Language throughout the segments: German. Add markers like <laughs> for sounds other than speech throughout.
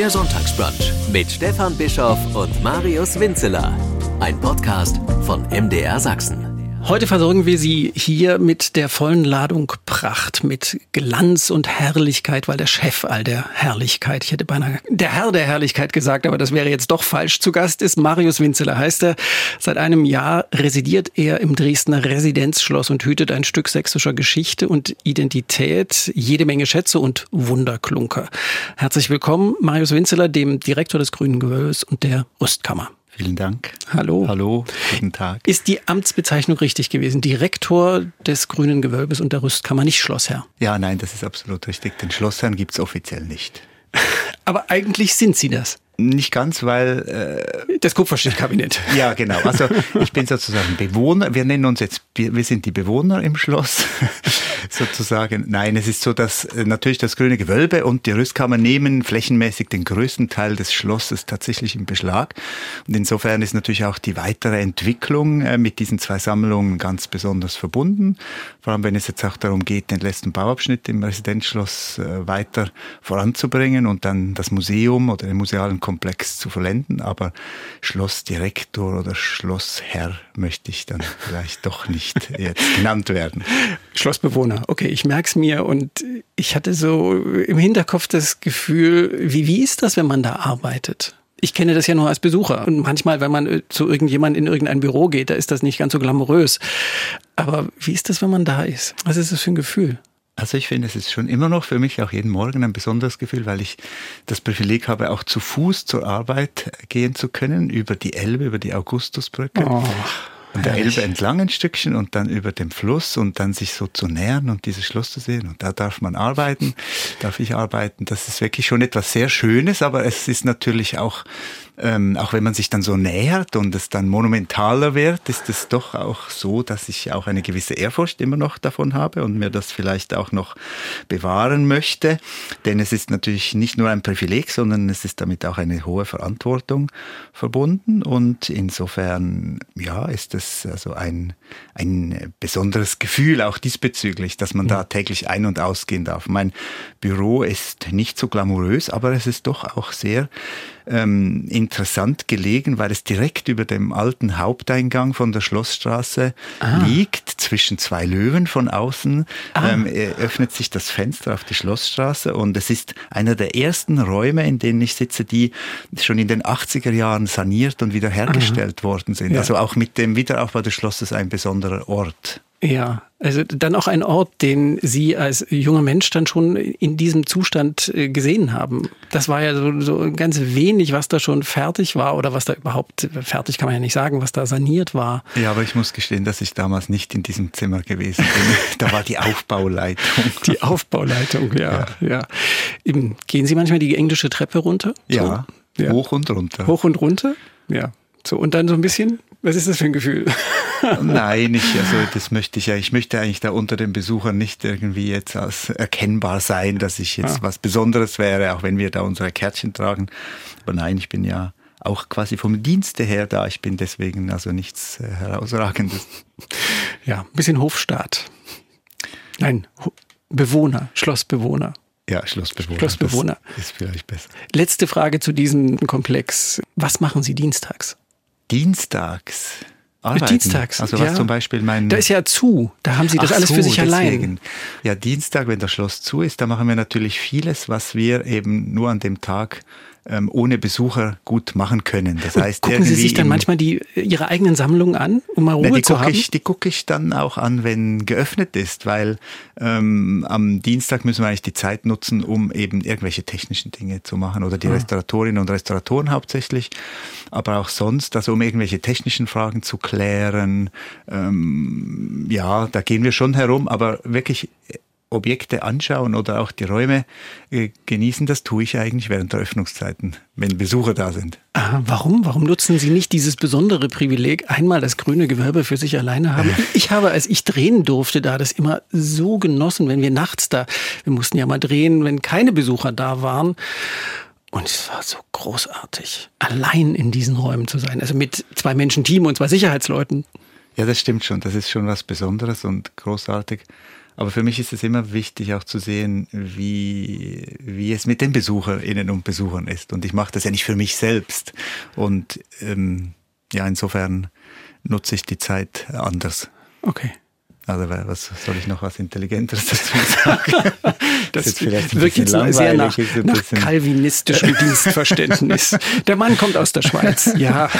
Der Sonntagsbrunch mit Stefan Bischoff und Marius Winzeler. Ein Podcast von MDR Sachsen. Heute versorgen wir Sie hier mit der vollen Ladung Pracht, mit Glanz und Herrlichkeit, weil der Chef all der Herrlichkeit, ich hätte beinahe der Herr der Herrlichkeit gesagt, aber das wäre jetzt doch falsch. Zu Gast ist Marius Winzeler, heißt er. Seit einem Jahr residiert er im Dresdner Residenzschloss und hütet ein Stück sächsischer Geschichte und Identität, jede Menge Schätze und Wunderklunker. Herzlich willkommen, Marius Winzeler, dem Direktor des Grünen Gewölbes und der Rüstkammer. Vielen Dank. Hallo. Hallo, guten Tag. Ist die Amtsbezeichnung richtig gewesen? Direktor des Grünen Gewölbes und der Rüstkammer, nicht Schlossherr? Ja, nein, das ist absolut richtig. Den Schlossherrn gibt es offiziell nicht. <laughs> Aber eigentlich sind Sie das. Nicht ganz, weil... Äh, das Kupferstich-Kabinett. <laughs> Ja, genau. Also ich bin sozusagen Bewohner. Wir nennen uns jetzt, wir sind die Bewohner im Schloss <laughs> sozusagen. Nein, es ist so, dass äh, natürlich das grüne Gewölbe und die Rüstkammer nehmen flächenmäßig den größten Teil des Schlosses tatsächlich in Beschlag. Und insofern ist natürlich auch die weitere Entwicklung äh, mit diesen zwei Sammlungen ganz besonders verbunden. Vor allem, wenn es jetzt auch darum geht, den letzten Bauabschnitt im Residenzschloss äh, weiter voranzubringen und dann das Museum oder den musealen Komplex zu vollenden. Aber Schlossdirektor oder Schlossherr möchte ich dann <laughs> vielleicht doch nicht jetzt genannt werden. Schlossbewohner, okay, ich merke es mir und ich hatte so im Hinterkopf das Gefühl, wie, wie ist das, wenn man da arbeitet? Ich kenne das ja nur als Besucher und manchmal, wenn man zu irgendjemand in irgendein Büro geht, da ist das nicht ganz so glamourös. Aber wie ist das, wenn man da ist? Was ist das für ein Gefühl? Also ich finde, es ist schon immer noch für mich auch jeden Morgen ein besonderes Gefühl, weil ich das Privileg habe, auch zu Fuß zur Arbeit gehen zu können, über die Elbe, über die Augustusbrücke. Oh. Und der Elbe entlang ein Stückchen und dann über dem Fluss und dann sich so zu nähern und dieses Schloss zu sehen. Und da darf man arbeiten, darf ich arbeiten. Das ist wirklich schon etwas sehr Schönes, aber es ist natürlich auch ähm, auch wenn man sich dann so nähert und es dann monumentaler wird, ist es doch auch so, dass ich auch eine gewisse Ehrfurcht immer noch davon habe und mir das vielleicht auch noch bewahren möchte. Denn es ist natürlich nicht nur ein Privileg, sondern es ist damit auch eine hohe Verantwortung verbunden. Und insofern, ja, ist es also ein, ein besonderes Gefühl auch diesbezüglich, dass man da täglich ein- und ausgehen darf. Mein Büro ist nicht so glamourös, aber es ist doch auch sehr ähm, interessant gelegen, weil es direkt über dem alten Haupteingang von der Schlossstraße ah. liegt, zwischen zwei Löwen von außen. Ah. Ähm, öffnet sich das Fenster auf die Schlossstraße und es ist einer der ersten Räume, in denen ich sitze, die schon in den 80er Jahren saniert und wiederhergestellt Aha. worden sind. Ja. Also auch mit dem Wiederaufbau des Schlosses ein besonderer Ort. Ja, also dann auch ein Ort, den Sie als junger Mensch dann schon in diesem Zustand äh, gesehen haben. Das war ja so, so ganz wenig, was da schon fertig war oder was da überhaupt fertig kann man ja nicht sagen, was da saniert war. Ja, aber ich muss gestehen, dass ich damals nicht in diesem Zimmer gewesen bin. <laughs> da war die Aufbauleitung. Die Aufbauleitung, ja, ja. ja. Gehen Sie manchmal die englische Treppe runter? So? Ja, ja, hoch und runter. Hoch und runter, ja. So, und dann so ein bisschen, was ist das für ein Gefühl? <laughs> Nein, ich, also das möchte ich ja, ich möchte eigentlich da unter den Besuchern nicht irgendwie jetzt als erkennbar sein, dass ich jetzt ah. was Besonderes wäre, auch wenn wir da unsere Kärtchen tragen. Aber nein, ich bin ja auch quasi vom Dienste her da. Ich bin deswegen also nichts äh, herausragendes. <laughs> Ja, ein bisschen Hofstaat. Nein, Bewohner, Schlossbewohner. Ja, Schlossbewohner. Schlossbewohner. Das ist vielleicht besser. Letzte Frage zu diesem Komplex. Was machen Sie dienstags? Dienstags? Arbeiten. Dienstags. Also was ja. zum Beispiel mein. Da ist ja zu. Da haben Sie das Ach alles so, für sich deswegen. allein. Ja, Dienstag, wenn das Schloss zu ist, da machen wir natürlich vieles, was wir eben nur an dem Tag ähm, ohne Besucher gut machen können. Das heißt, gucken Sie sich dann manchmal die, Ihre eigenen Sammlungen an, um mal Ruhe na, die zu haben? Ich, die gucke ich dann auch an, wenn geöffnet ist, weil ähm, am Dienstag müssen wir eigentlich die Zeit nutzen, um eben irgendwelche technischen Dinge zu machen oder die ah. Restauratorinnen und Restauratoren hauptsächlich, aber auch sonst, also um irgendwelche technischen Fragen zu klären. Ähm, ja, da gehen wir schon herum, aber wirklich Objekte anschauen oder auch die Räume äh, genießen, das tue ich eigentlich während der Öffnungszeiten, wenn Besucher da sind. Ah, warum? Warum nutzen Sie nicht dieses besondere Privileg, einmal das grüne Gewölbe für sich alleine haben? Ich habe, als ich drehen durfte, da das immer so genossen, wenn wir nachts da, wir mussten ja mal drehen, wenn keine Besucher da waren. Und es war so großartig, allein in diesen Räumen zu sein. Also mit zwei Menschen Team und zwei Sicherheitsleuten. Ja, das stimmt schon. Das ist schon was Besonderes und großartig. Aber für mich ist es immer wichtig auch zu sehen, wie, wie es mit den Besucherinnen und Besuchern ist. Und ich mache das ja nicht für mich selbst. Und ähm, ja, insofern nutze ich die Zeit anders. Okay. Also was soll ich noch was Intelligenteres dazu sagen? <laughs> das, das wirkt jetzt sehr nach, nach kalvinistischem <laughs> Dienstverständnis. Der Mann kommt aus der Schweiz. <laughs> Ja,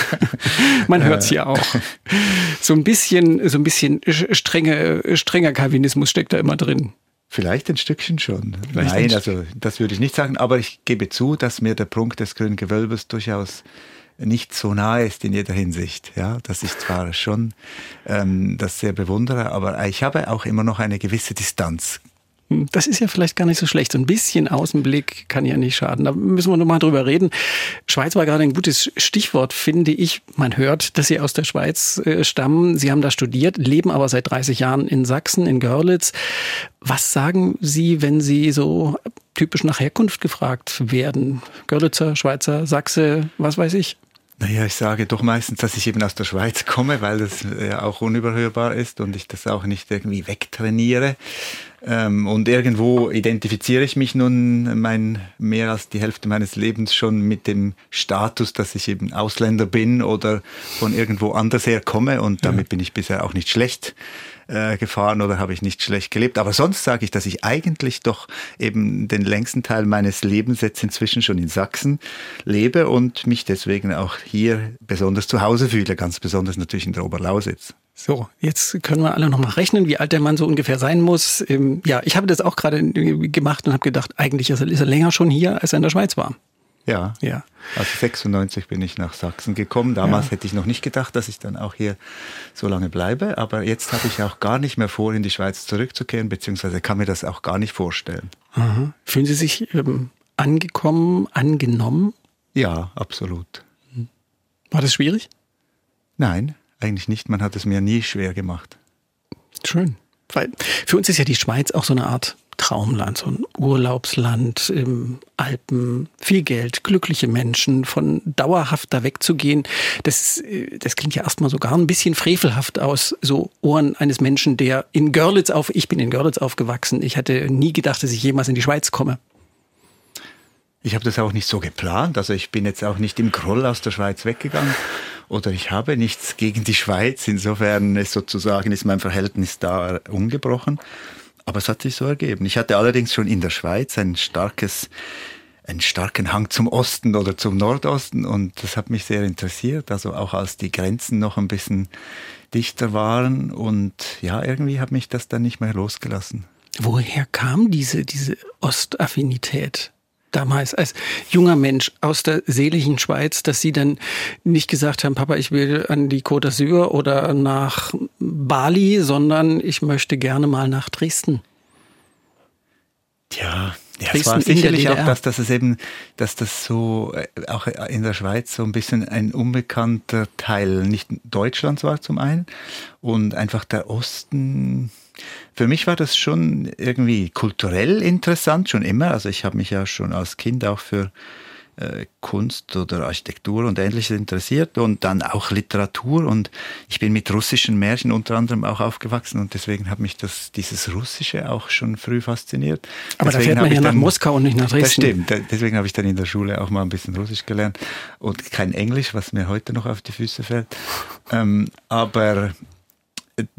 man hört es ja auch. So ein bisschen, so ein bisschen strenge, strenger Calvinismus steckt da immer drin. Vielleicht ein Stückchen schon. Vielleicht Nein, also das würde ich nicht sagen, aber ich gebe zu, dass mir der Prunk des grünen Gewölbes durchaus nicht so nahe ist in jeder Hinsicht. Ja, dass ich zwar schon ähm, das sehr bewundere, aber ich habe auch immer noch eine gewisse Distanz hm, das ist ja vielleicht gar nicht so schlecht. So ein bisschen Außenblick kann ja nicht schaden. Da müssen wir nochmal drüber reden. Schweiz war gerade ein gutes Stichwort, finde ich. Man hört, dass Sie aus der Schweiz äh, stammen. Sie haben da studiert, leben aber seit 30 Jahren in Sachsen, in Görlitz. Was sagen Sie, wenn Sie so typisch nach Herkunft gefragt werden? Görlitzer, Schweizer, Sachse, was weiß ich? Naja, ich sage doch meistens, dass ich eben aus der Schweiz komme, weil das ja auch unüberhörbar ist und ich das auch nicht irgendwie wegtrainiere. Ähm, und irgendwo identifiziere ich mich nun mein, mehr als die Hälfte meines Lebens schon mit dem Status, dass ich eben Ausländer bin oder von irgendwo anders her komme und damit bin ich bisher auch nicht schlecht äh, gefahren oder habe ich nicht schlecht gelebt. Aber sonst sage ich, dass ich eigentlich doch eben den längsten Teil meines Lebens jetzt inzwischen schon in Sachsen lebe und mich deswegen auch hier besonders zu Hause fühle, ganz besonders natürlich in der Oberlausitz. So, jetzt können wir alle noch mal rechnen, wie alt der Mann so ungefähr sein muss. Ähm, ja, ich habe das auch gerade gemacht und habe gedacht, eigentlich ist er länger schon hier, als er in der Schweiz war. Ja. ja. Also 96 bin ich nach Sachsen gekommen. Damals ja. hätte ich noch nicht gedacht, dass ich dann auch hier so lange bleibe. Aber jetzt habe ich auch gar nicht mehr vor, in die Schweiz zurückzukehren, beziehungsweise kann mir das auch gar nicht vorstellen. Aha. Fühlen Sie sich ähm, angekommen, angenommen? Ja, absolut. War das schwierig? Nein, eigentlich nicht. Man hat es mir nie schwer gemacht. Schön. Weil für uns ist ja die Schweiz auch so eine Art Traumland, so ein Urlaubsland im Alpen, viel Geld, glückliche Menschen, von dauerhaft da wegzugehen. Das, das klingt ja erstmal sogar ein bisschen frevelhaft aus, so Ohren eines Menschen, der in Görlitz auf, ich bin in Görlitz aufgewachsen. Ich hatte nie gedacht, dass ich jemals in die Schweiz komme. Ich habe das auch nicht so geplant. Also ich bin jetzt auch nicht im Groll aus der Schweiz weggegangen oder ich habe nichts gegen die Schweiz. Insofern ist sozusagen ist mein Verhältnis da ungebrochen. Aber es hat sich so ergeben. Ich hatte allerdings schon in der Schweiz ein starkes einen starken Hang zum Osten oder zum Nordosten und das hat mich sehr interessiert, also auch als die Grenzen noch ein bisschen dichter waren und ja, irgendwie hat mich das dann nicht mehr losgelassen. Woher kam diese, diese Ostaffinität? Damals als junger Mensch aus der seligen Schweiz, dass Sie dann nicht gesagt haben, Papa, ich will an die Côte d'Azur oder nach Bali, sondern ich möchte gerne mal nach Dresden? Ja, ja, es war sicherlich auch, dass, dass es eben, dass das so äh, auch in der Schweiz so ein bisschen ein unbekannter Teil nicht Deutschlands war zum einen und einfach der Osten für mich war das schon irgendwie kulturell interessant, schon immer. Also ich habe mich ja schon als Kind auch für äh, Kunst oder Architektur und ähnliches interessiert und dann auch Literatur und ich bin mit russischen Märchen unter anderem auch aufgewachsen und deswegen hat mich das dieses Russische auch schon früh fasziniert. Aber deswegen da fährt man ja nach Moskau und nicht nach Dresden. Das stimmt, deswegen habe ich dann in der Schule auch mal ein bisschen Russisch gelernt und kein Englisch, was mir heute noch auf die Füße fällt. Ähm, aber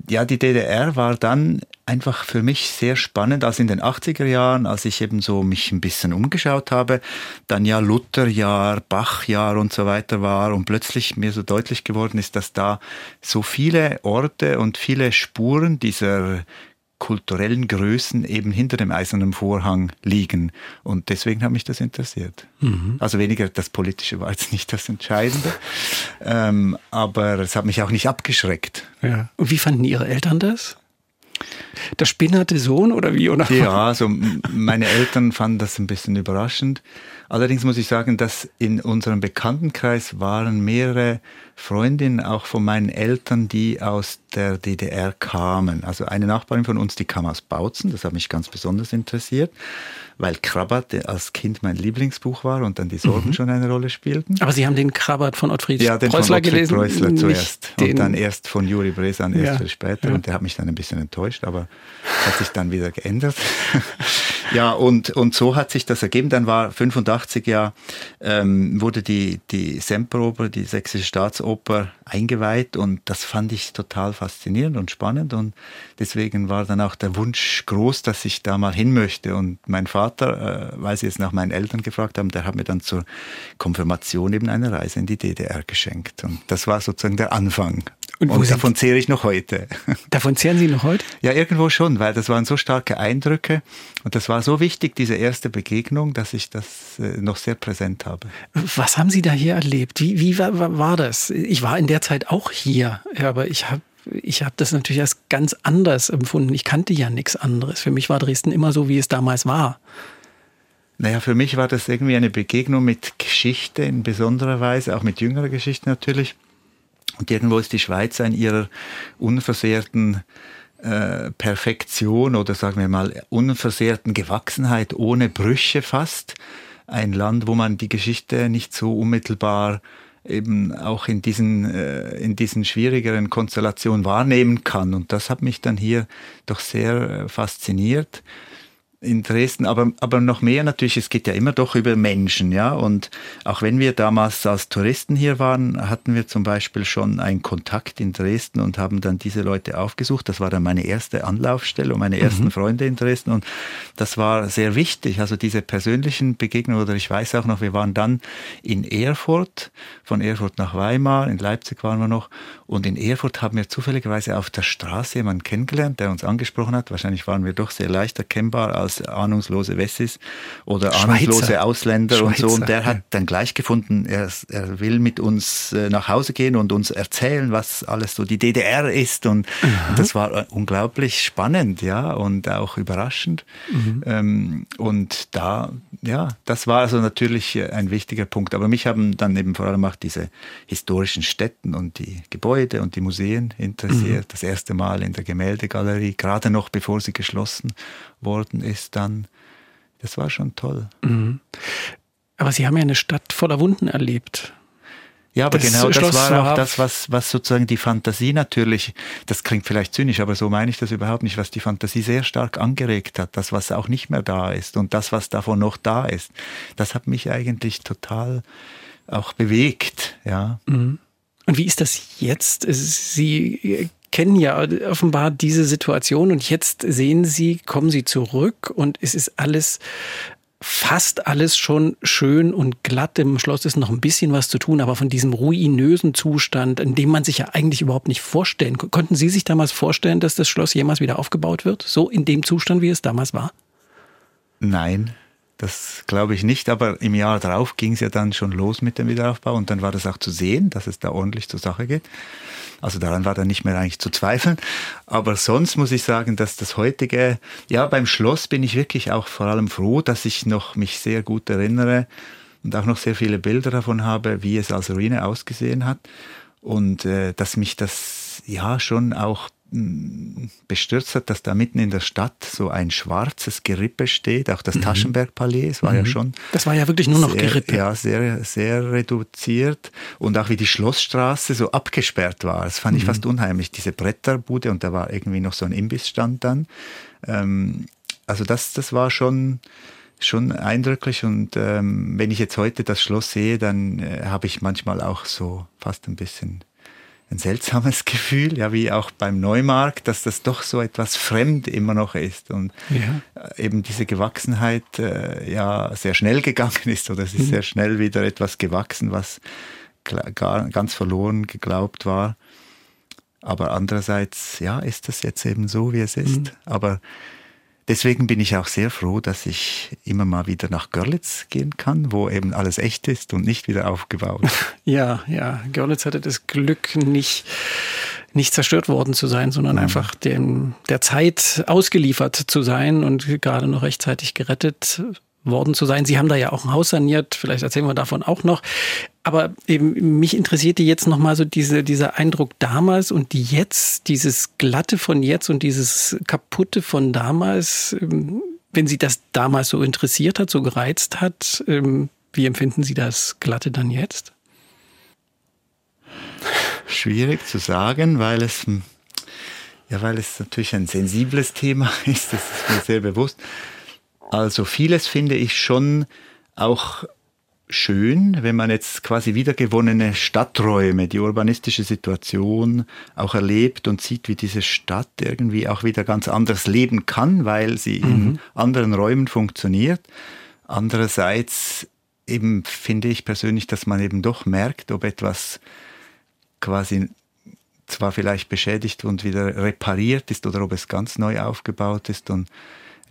ja, die DDR war dann einfach für mich sehr spannend, als in den 80er Jahren, als ich eben so mich ein bisschen umgeschaut habe, dann ja Lutherjahr, Bachjahr und so weiter war und plötzlich mir so deutlich geworden ist, dass da so viele Orte und viele Spuren dieser kulturellen Größen eben hinter dem eisernen Vorhang liegen. Und deswegen hat mich das interessiert. Mhm. Also weniger das Politische war jetzt nicht das Entscheidende, ähm, aber es hat mich auch nicht abgeschreckt. Ja. Und wie fanden Ihre Eltern das? Der spinnerte Sohn oder wie? Oder? Ja, also meine Eltern fanden das ein bisschen überraschend. Allerdings muss ich sagen, dass in unserem Bekanntenkreis waren mehrere Freundinnen auch von meinen Eltern, die aus der DDR kamen. Also eine Nachbarin von uns, die kam aus Bautzen, das hat mich ganz besonders interessiert, weil Krabbert als Kind mein Lieblingsbuch war und dann die Sorgen mhm. schon eine Rolle spielten. Aber Sie haben den Krabbert von Ottfried ja, den Preußler von Ottfried gelesen? Preußler zuerst und dann erst von Juri Bresan erst ja, viel später ja. und der hat mich dann ein bisschen enttäuscht, aber hat sich dann wieder geändert. <laughs> ja, und, und so hat sich das ergeben. Dann war 85 ja, ähm, wurde die, die Semperoper, die Sächsische Staatsoper eingeweiht und das fand ich total faszinierend und spannend und deswegen war dann auch der Wunsch groß, dass ich da mal hin möchte und mein Vater, äh, weil sie jetzt nach meinen Eltern gefragt haben, der hat mir dann zur Konfirmation eben eine Reise in die DDR geschenkt und das war sozusagen der Anfang. Und, und davon zehre ich noch heute. <laughs> Davon zehren Sie noch heute? Ja, irgendwo schon, weil das waren so starke Eindrücke und das war so wichtig, diese erste Begegnung, dass ich das äh, noch sehr präsent habe. Was haben Sie da hier erlebt? Wie, wie war, war das? Ich war in der Zeit auch hier, aber ich habe ich habe das natürlich als ganz anders empfunden. Ich kannte ja nichts anderes. Für mich war Dresden immer so, wie es damals war. Naja, für mich war das irgendwie eine Begegnung mit Geschichte in besonderer Weise, auch mit jüngerer Geschichte natürlich. Und irgendwo ist die Schweiz in ihrer unversehrten äh, Perfektion oder sagen wir mal unversehrten Gewachsenheit ohne Brüche fast ein Land, wo man die Geschichte nicht so unmittelbar eben auch in diesen, äh, in diesen schwierigeren Konstellationen wahrnehmen kann. Und das hat mich dann hier doch sehr äh, fasziniert in Dresden, aber, aber noch mehr natürlich, es geht ja immer doch über Menschen, ja. Und auch wenn wir damals als Touristen hier waren, hatten wir zum Beispiel schon einen Kontakt in Dresden und haben dann diese Leute aufgesucht. Das war dann meine erste Anlaufstelle und meine ersten mhm. Freunde in Dresden. Und das war sehr wichtig, also diese persönlichen Begegnungen. Oder ich weiß auch noch, wir waren dann in Erfurt, von Erfurt nach Weimar, in Leipzig waren wir noch. Und in Erfurt haben wir zufälligerweise auf der Straße jemanden kennengelernt, der uns angesprochen hat. Wahrscheinlich waren wir doch sehr leicht erkennbar als ahnungslose Wessis oder Schweizer. ahnungslose Ausländer Schweizer. und so. Und der hat dann gleich gefunden, er, er will mit uns äh, nach Hause gehen und uns erzählen, was alles so die DDR ist. Und, und das war äh, unglaublich spannend, ja, und auch überraschend. Mhm. Ähm, und da, ja, das war also natürlich äh, ein wichtiger Punkt. Aber mich haben dann eben vor allem auch diese historischen Städten und die Gebäude und die Museen interessiert. Mhm. Das erste Mal in der Gemäldegalerie, gerade noch bevor sie geschlossen worden ist, dann, das war schon toll. Mhm. Aber Sie haben ja eine Stadt voller Wunden erlebt. Ja, aber das genau das war auch das, was, was sozusagen die Fantasie natürlich, das klingt vielleicht zynisch, aber so meine ich das überhaupt nicht, was die Fantasie sehr stark angeregt hat, das, was auch nicht mehr da ist und das, was davon noch da ist, das hat mich eigentlich total auch bewegt, ja. Mhm. Und wie ist das jetzt? Sie kennen ja offenbar diese Situation und jetzt sehen Sie, kommen Sie zurück und es ist alles fast alles schon schön und glatt. Im Schloss ist noch ein bisschen was zu tun, aber von diesem ruinösen Zustand, in dem man sich ja eigentlich überhaupt nicht vorstellen konnte. Konnten Sie sich damals vorstellen, dass das Schloss jemals wieder aufgebaut wird? So in dem Zustand, wie es damals war? Nein, das glaube ich nicht, aber im Jahr darauf ging es ja dann schon los mit dem Wiederaufbau und dann war das auch zu sehen, dass es da ordentlich zur Sache geht. Also daran war dann nicht mehr eigentlich zu zweifeln. Aber sonst muss ich sagen, dass das heutige, ja, beim Schloss bin ich wirklich auch vor allem froh, dass ich noch mich sehr gut erinnere und auch noch sehr viele Bilder davon habe, wie es als Ruine ausgesehen hat. Und äh, dass mich das ja schon auch bestürzt hat, dass da mitten in der Stadt so ein schwarzes Gerippe steht, auch das mhm. Taschenbergpalais, es war mhm. ja schon. Das war ja wirklich nur noch sehr, Gerippe. Ja, sehr, sehr reduziert und auch wie die Schlossstraße so abgesperrt war. Das fand mhm. ich fast unheimlich, diese Bretterbude und da war irgendwie noch so ein Imbissstand dann. Ähm, also das, das war schon, schon eindrücklich und ähm, wenn ich jetzt heute das Schloss sehe, dann äh, habe ich manchmal auch so fast ein bisschen ein seltsames <laughs> Gefühl, ja, wie auch beim Neumarkt, dass das doch so etwas fremd immer noch ist und ja. Äh, eben diese Gewachsenheit äh, ja sehr schnell gegangen ist oder es ist mhm. sehr schnell wieder etwas gewachsen, was gar, ganz verloren geglaubt war. Aber andererseits, ja, ist das jetzt eben so, wie es ist. Mhm. Aber Deswegen bin ich auch sehr froh, dass ich immer mal wieder nach Görlitz gehen kann, wo eben alles echt ist und nicht wieder aufgebaut. <laughs> Ja, ja. Görlitz hatte das Glück, nicht, nicht zerstört worden zu sein, sondern Nein. einfach dem, der Zeit ausgeliefert zu sein und gerade noch rechtzeitig gerettet worden zu sein. Sie haben da ja auch ein Haus saniert, vielleicht erzählen wir davon auch noch. Aber eben mich interessierte jetzt nochmal so diese, dieser Eindruck damals und jetzt, dieses Glatte von jetzt und dieses Kaputte von damals. Ähm, wenn Sie das damals so interessiert hat, so gereizt hat, ähm, wie empfinden Sie das Glatte dann jetzt? Schwierig zu sagen, weil es Ja, weil es natürlich ein sensibles Thema <laughs> ist, das ist mir sehr bewusst. Also vieles finde ich schon auch schön, wenn man jetzt quasi wiedergewonnene Stadträume, die urbanistische Situation auch erlebt und sieht, wie diese Stadt irgendwie auch wieder ganz anders leben kann, weil sie mhm. in anderen Räumen funktioniert. Andererseits eben finde ich persönlich, dass man eben doch merkt, ob etwas quasi zwar vielleicht beschädigt und wieder repariert ist oder ob es ganz neu aufgebaut ist und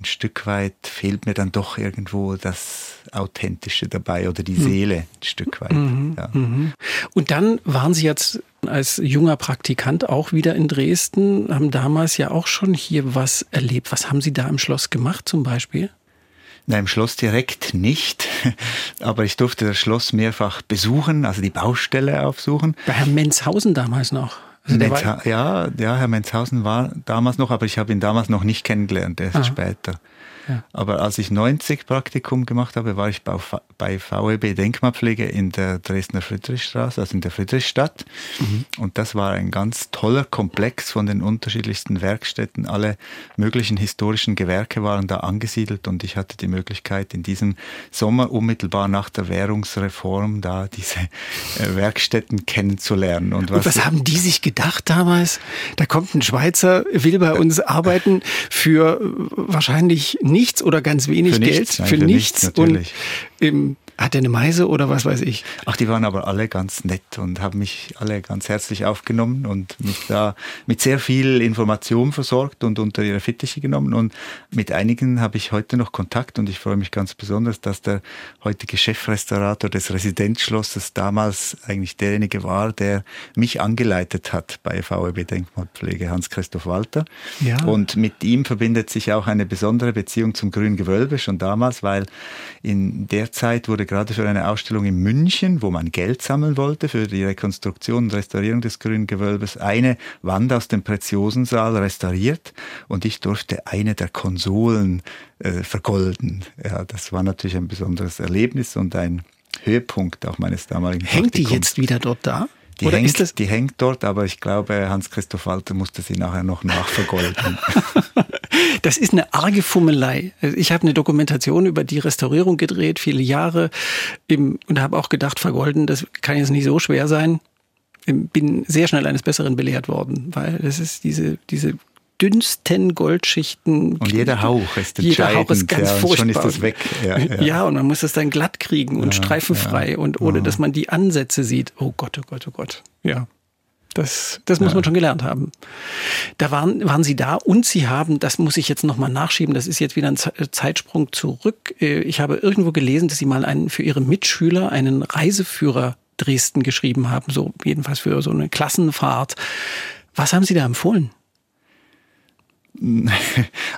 ein Stück weit fehlt mir dann doch irgendwo das Authentische dabei oder die hm. Seele ein Stück weit. Mhm, ja. mhm. Und dann waren Sie jetzt als junger Praktikant auch wieder in Dresden, haben damals ja auch schon hier was erlebt. Was haben Sie da im Schloss gemacht zum Beispiel? Na, im Schloss direkt nicht, <laughs> aber ich durfte das Schloss mehrfach besuchen, also die Baustelle aufsuchen. Bei Herrn Menzhausen damals noch. Also Menza ja, ja, Herr Menzhausen war damals noch, aber ich habe ihn damals noch nicht kennengelernt, erst Aha. später. Aber als ich 90 Praktikum gemacht habe, war ich bei VEB Denkmalpflege in der Dresdner Friedrichstraße, also in der Friedrichstadt. Mhm. Und das war ein ganz toller Komplex von den unterschiedlichsten Werkstätten. Alle möglichen historischen Gewerke waren da angesiedelt und ich hatte die Möglichkeit, in diesem Sommer unmittelbar nach der Währungsreform da diese äh, Werkstätten kennenzulernen. Und was, und was haben die sich gedacht damals? Da kommt ein Schweizer, will bei uns arbeiten für wahrscheinlich nichts oder ganz wenig für Geld nichts, nein, für, für, nichts, nichts und im hat er eine Meise oder was weiß ich? Ach, die waren aber alle ganz nett und haben mich alle ganz herzlich aufgenommen und mich da mit sehr viel Information versorgt und unter ihre Fittiche genommen. Und mit einigen habe ich heute noch Kontakt und ich freue mich ganz besonders, dass der heutige Chefrestaurator des Residenzschlosses damals eigentlich derjenige war, der mich angeleitet hat bei VEB Denkmalpflege, Hans-Christoph Walter. Ja. Und mit ihm verbindet sich auch eine besondere Beziehung zum Grünen Gewölbe schon damals, weil in der Zeit wurde gerade für eine Ausstellung in München, wo man Geld sammeln wollte für die Rekonstruktion und Restaurierung des Grünen Gewölbes, eine Wand aus dem Preziosensaal restauriert und ich durfte eine der Konsolen äh, vergolden. Ja, das war natürlich ein besonderes Erlebnis und ein Höhepunkt auch meines damaligen Hängt Praktikums. die jetzt wieder dort da? Die, Oder hängt, ist das die hängt dort, aber ich glaube, Hans-Christoph Walter musste sie nachher noch nachvergolden. <laughs> das ist eine arge Fummelei. Ich habe eine Dokumentation über die Restaurierung gedreht, viele Jahre, und habe auch gedacht, vergolden, das kann jetzt nicht so schwer sein. Bin sehr schnell eines Besseren belehrt worden, weil es ist diese, diese dünnsten Goldschichten. Und jeder Hauch ist entscheidend. Jeder Hauch ist ganz ja, furchtbar. Schon ist das weg. Ja, ja. ja, und man muss das dann glatt kriegen und streifenfrei und ohne, dass man die Ansätze sieht. Oh Gott, oh Gott, oh Gott. Ja. Das, das muss man schon gelernt haben. Da waren, waren Sie da und Sie haben, das muss ich jetzt nochmal nachschieben, das ist jetzt wieder ein Zeitsprung zurück. Äh, ich habe irgendwo gelesen, dass Sie mal einen, für Ihre Mitschüler einen Reiseführer Dresden geschrieben haben, so jedenfalls für so eine Klassenfahrt. Was haben Sie da empfohlen? <laughs>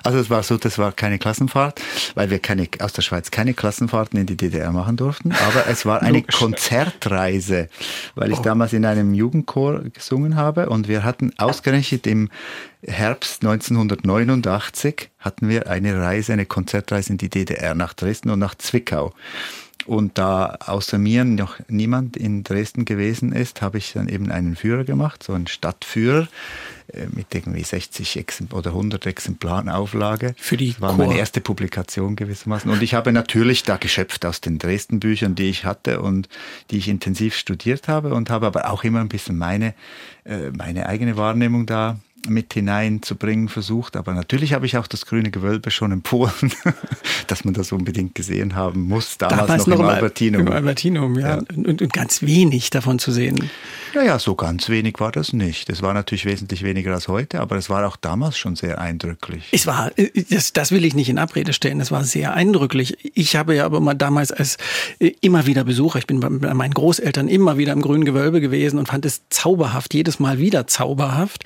Also es war so, das war keine Klassenfahrt, weil wir keine, aus der Schweiz keine Klassenfahrten in die DDR machen durften, aber es war eine Konzertreise, weil ich oh. damals in einem Jugendchor gesungen habe und wir hatten ausgerechnet im Herbst 1989 hatten wir eine Reise, eine Konzertreise in die DDR nach Dresden und nach Zwickau. Und da außer mir noch niemand in Dresden gewesen ist, habe ich dann eben einen Führer gemacht, so einen Stadtführer mit irgendwie 60 Exempl oder 100 Exemplaren Auflage. Für die das war Chor. meine erste Publikation gewissermaßen. Und ich habe natürlich da geschöpft aus den Dresden-Büchern, die ich hatte und die ich intensiv studiert habe und habe aber auch immer ein bisschen meine, äh, meine eigene Wahrnehmung da mit hineinzubringen versucht. Aber natürlich habe ich auch das grüne Gewölbe schon empfohlen, <laughs> dass man das unbedingt gesehen haben muss. Damals, Damals noch, noch, im Albertinum. Im Albertinum, ja. ja. Und, und, ganz wenig davon zu sehen. Naja, so ganz wenig war das nicht. Es war natürlich wesentlich weniger als heute, aber es war auch damals schon sehr eindrücklich. Es war, äh, das, das will ich nicht in Abrede stellen, es war sehr eindrücklich. Ich habe ja aber mal damals als äh, immer wieder Besucher, ich bin bei meinen Großeltern immer wieder im grünen Gewölbe gewesen und fand es zauberhaft, jedes Mal wieder zauberhaft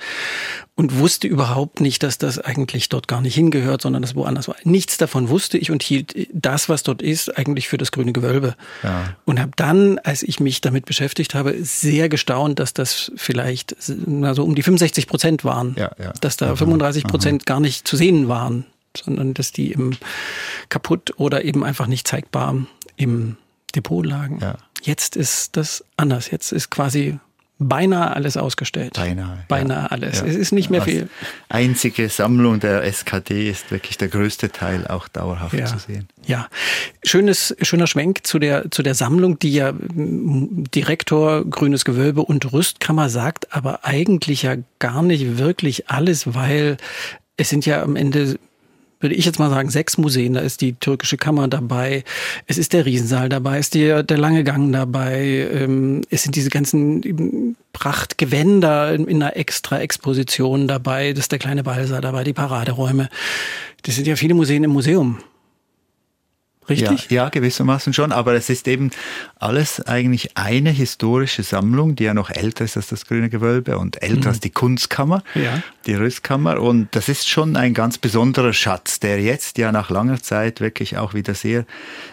und wusste überhaupt nicht, dass das eigentlich dort gar nicht hingehört, sondern das woanders war. Nichts davon wusste ich und hielt das, was dort ist, eigentlich für das grüne Gewölbe. Ja. Und habe dann, als ich mich damit beschäftigt habe, sehr gestaunt, dass das vielleicht so um die 65 Prozent waren. Ja, ja. Dass da 35 Prozent gar nicht zu sehen waren, sondern dass die im kaputt oder eben einfach nicht zeigbar im Depot lagen. Jetzt ist das anders. Jetzt ist quasi beinahe alles ausgestellt. Beinahe. Beinahe ja. alles. Ja. Es ist nicht mehr Als viel. Einzige Sammlung der SKD ist wirklich der größte Teil auch dauerhaft ja. zu sehen. Ja. Schönes, schöner Schwenk zu der, zu der Sammlung, die ja Direktor Grünes Gewölbe und Rüstkammer sagt, aber eigentlich ja gar nicht wirklich alles, weil es sind ja am Ende würde ich jetzt mal sagen, sechs Museen. Da ist die türkische Kammer dabei, es ist der Riesensaal dabei, ist der, der lange Gang dabei, ähm, es sind diese ganzen Prachtgewänder in, in einer extra Exposition dabei, das ist der kleine Ballsaal dabei, die Paraderäume. Das sind ja viele Museen im Museum. Richtig? Ja, ja, gewissermaßen schon. Aber es ist eben alles eigentlich eine historische Sammlung, die ja noch älter ist als das Grüne Gewölbe und älter mhm. als die Kunstkammer, ja. die Rüstkammer. Und das ist schon ein ganz besonderer Schatz, der jetzt ja nach langer Zeit wirklich auch wieder sehr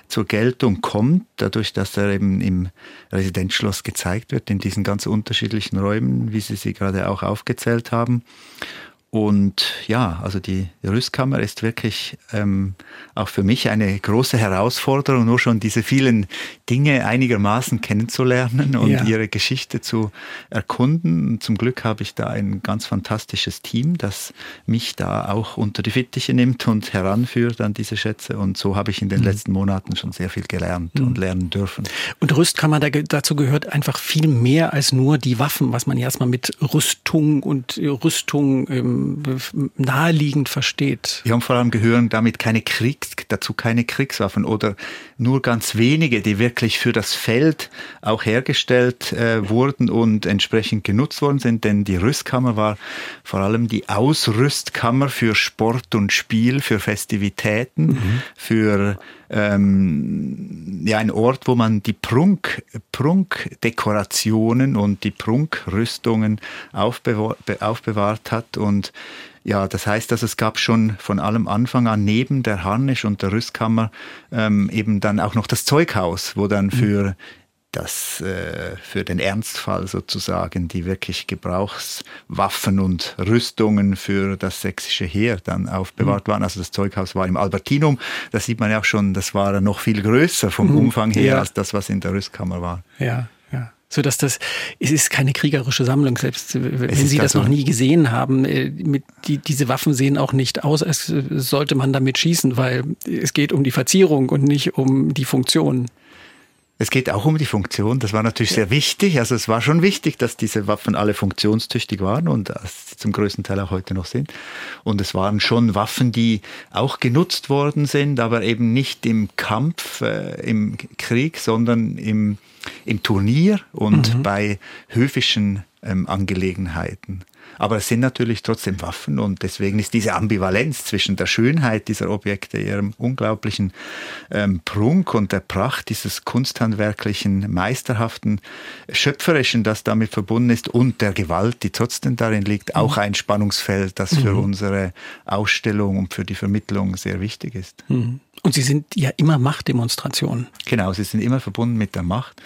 zur Geltung kommt, dadurch, dass er eben im Residenzschloss gezeigt wird, in diesen ganz unterschiedlichen Räumen, wie Sie sie gerade auch aufgezählt haben. Und ja, also die Rüstkammer ist wirklich ähm, auch für mich eine große Herausforderung, nur schon diese vielen Dinge einigermaßen kennenzulernen und ja. ihre Geschichte zu erkunden. Zum Glück habe ich da ein ganz fantastisches Team, das mich da auch unter die Fittiche nimmt und heranführt an diese Schätze. Und so habe ich in den mhm. letzten Monaten schon sehr viel gelernt mhm. und lernen dürfen. Und Rüstkammer, dazu gehört einfach viel mehr als nur die Waffen, was man erstmal mit Rüstung und Rüstung ähm, naheliegend versteht. Ja, und vor allem gehören damit keine Kriegs, dazu keine Kriegswaffen oder nur ganz wenige, die wirklich für das Feld auch hergestellt äh, wurden und entsprechend genutzt worden sind, denn die Rüstkammer war vor allem die Ausrüstkammer für Sport und Spiel, für Festivitäten, mhm. für ähm, ja ein Ort, wo man die Prunk, Prunkdekorationen und die Prunkrüstungen aufbewahrt, aufbewahrt hat und ja, das heißt, dass es gab schon von allem Anfang an neben der Harnisch und der Rüstkammer ähm, eben dann auch noch das Zeughaus, wo dann mhm. für das äh, für den Ernstfall sozusagen die wirklich Gebrauchswaffen und Rüstungen für das sächsische Heer dann aufbewahrt mhm. waren. Also das Zeughaus war im Albertinum. Da sieht man ja auch schon, das war noch viel größer vom mhm. Umfang her ja. als das, was in der Rüstkammer war. Ja, ja so dass das es ist keine kriegerische Sammlung selbst wenn Sie das noch nie gesehen haben äh, mit die, diese Waffen sehen auch nicht aus als sollte man damit schießen weil es geht um die Verzierung und nicht um die Funktion es geht auch um die Funktion. Das war natürlich sehr wichtig. Also es war schon wichtig, dass diese Waffen alle funktionstüchtig waren und sie zum größten Teil auch heute noch sind. Und es waren schon Waffen, die auch genutzt worden sind, aber eben nicht im Kampf, äh, im Krieg, sondern im, im Turnier und mhm. bei höfischen ähm, Angelegenheiten. Aber es sind natürlich trotzdem Waffen und deswegen ist diese Ambivalenz zwischen der Schönheit dieser Objekte, ihrem unglaublichen ähm, Prunk und der Pracht dieses kunsthandwerklichen, meisterhaften, schöpferischen, das damit verbunden ist und der Gewalt, die trotzdem darin liegt, mhm. auch ein Spannungsfeld, das für mhm. unsere Ausstellung und für die Vermittlung sehr wichtig ist. Mhm. Und Sie sind ja immer Machtdemonstrationen. Genau, sie sind immer verbunden mit der Macht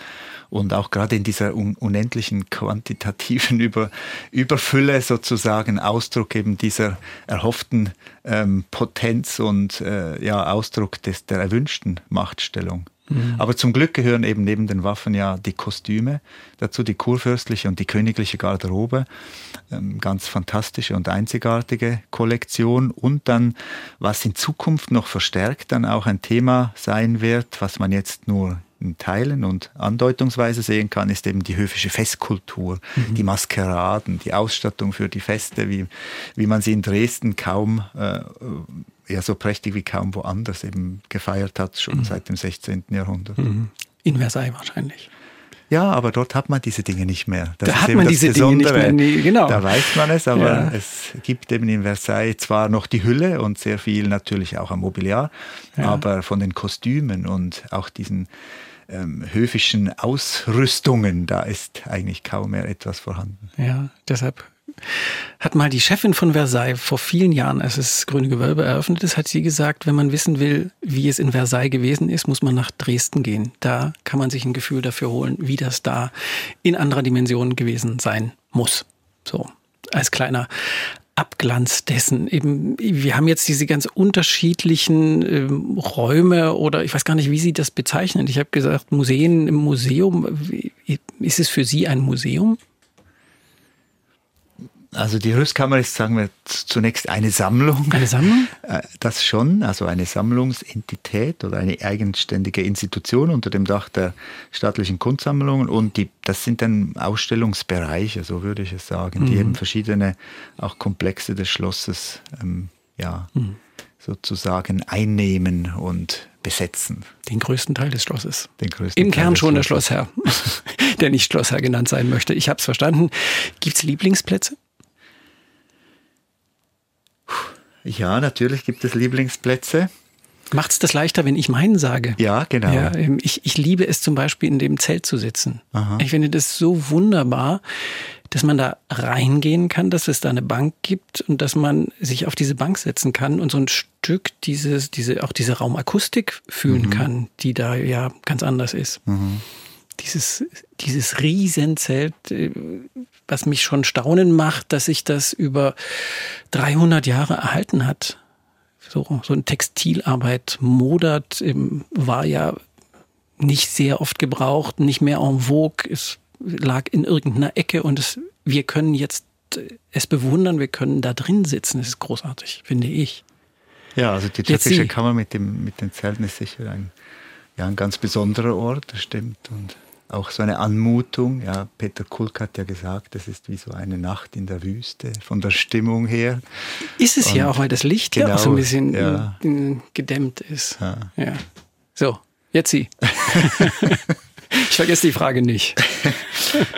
und auch gerade in dieser un unendlichen quantitativen <laughs> Über Überfülle sozusagen Ausdruck eben dieser erhofften ähm, Potenz und äh, ja, Ausdruck des, der erwünschten Machtstellung. Mhm. Aber zum Glück gehören eben neben den Waffen ja die Kostüme dazu, die kurfürstliche und die königliche Garderobe. Ähm, ganz fantastische und einzigartige Kollektion. Und dann, was in Zukunft noch verstärkt dann auch ein Thema sein wird, was man jetzt nur in Teilen und andeutungsweise sehen kann, ist eben die höfische Festkultur, mhm. die Maskeraden, die Ausstattung für die Feste, wie, wie man sie in Dresden kaum, äh, ja so prächtig wie kaum woanders eben gefeiert hat, schon mhm. seit dem 16. Jahrhundert. Mhm. In Versailles wahrscheinlich. Ja, aber dort hat man diese Dinge nicht mehr. Das da hat man diese Besondere. Dinge nicht mehr. genau. Da weiß man es, aber ja. es gibt eben in Versailles zwar noch die Hülle und sehr viel natürlich auch am Mobiliar, ja. aber von den Kostümen und auch diesen ähm, höfischen Ausrüstungen, da ist eigentlich kaum mehr etwas vorhanden. Ja, deshalb hat mal die Chefin von Versailles vor vielen Jahren, als das Grüne Gewölbe eröffnet ist, hat sie gesagt, wenn man wissen will, wie es in Versailles gewesen ist, muss man nach Dresden gehen. Da kann man sich ein Gefühl dafür holen, wie das da in anderer Dimension gewesen sein muss. So, als kleiner Abglanz dessen. Eben, wir haben jetzt diese ganz unterschiedlichen ähm, Räume oder ich weiß gar nicht, wie Sie das bezeichnen. Ich habe gesagt, Museen im Museum. Ist es für Sie ein Museum? Also die Rüstkammer ist, sagen wir, zunächst eine Sammlung. Eine Sammlung? <laughs> Äh, das schon, also eine Sammlungsentität oder eine eigenständige Institution unter dem Dach der staatlichen Kunstsammlungen. Und die, das sind dann Ausstellungsbereiche, so würde ich es sagen, mhm. die eben verschiedene auch Komplexe des Schlosses ähm, ja, mhm. sozusagen einnehmen und besetzen. Den größten Teil des Schlosses. Den größten Im Teil Kern schon der Schlossherr, <laughs> der nicht Schlossherr genannt sein möchte. Ich habe es verstanden. Gibt es Lieblingsplätze? Ja, natürlich gibt es Lieblingsplätze. Macht es das leichter, wenn ich meinen sage? Ja, genau. Ja, ähm, ich, ich liebe es zum Beispiel, in dem Zelt zu sitzen. Aha. Ich finde das so wunderbar, dass man da reingehen kann, dass es da eine Bank gibt und dass man sich auf diese Bank setzen kann und so ein Stück dieses, diese, auch diese Raumakustik fühlen mhm. kann, die da ja ganz anders ist. Mhm. Dieses, dieses Riesenzelt, äh, was mich schon staunen macht, dass sich das über 300 Jahre erhalten hat. So, so eine Textilarbeit, Modert war ja nicht sehr oft gebraucht, nicht mehr en vogue. Es lag in irgendeiner Ecke und es, wir können jetzt es bewundern, wir können da drin sitzen. Das ist großartig, finde ich. Ja, also die türkische Kammer mit, dem, mit den Zelten ist sicher ein, ja, ein ganz besonderer Ort, das stimmt. Und auch so eine Anmutung. Ja, Peter Kulk hat ja gesagt, das ist wie so eine Nacht in der Wüste, von der Stimmung her. Ist es Und ja auch, weil das Licht genau, ja auch so ein bisschen ja. gedämmt ist. Ja. ja. So, jetzt Sie. <laughs> ich vergesse die Frage nicht. <laughs>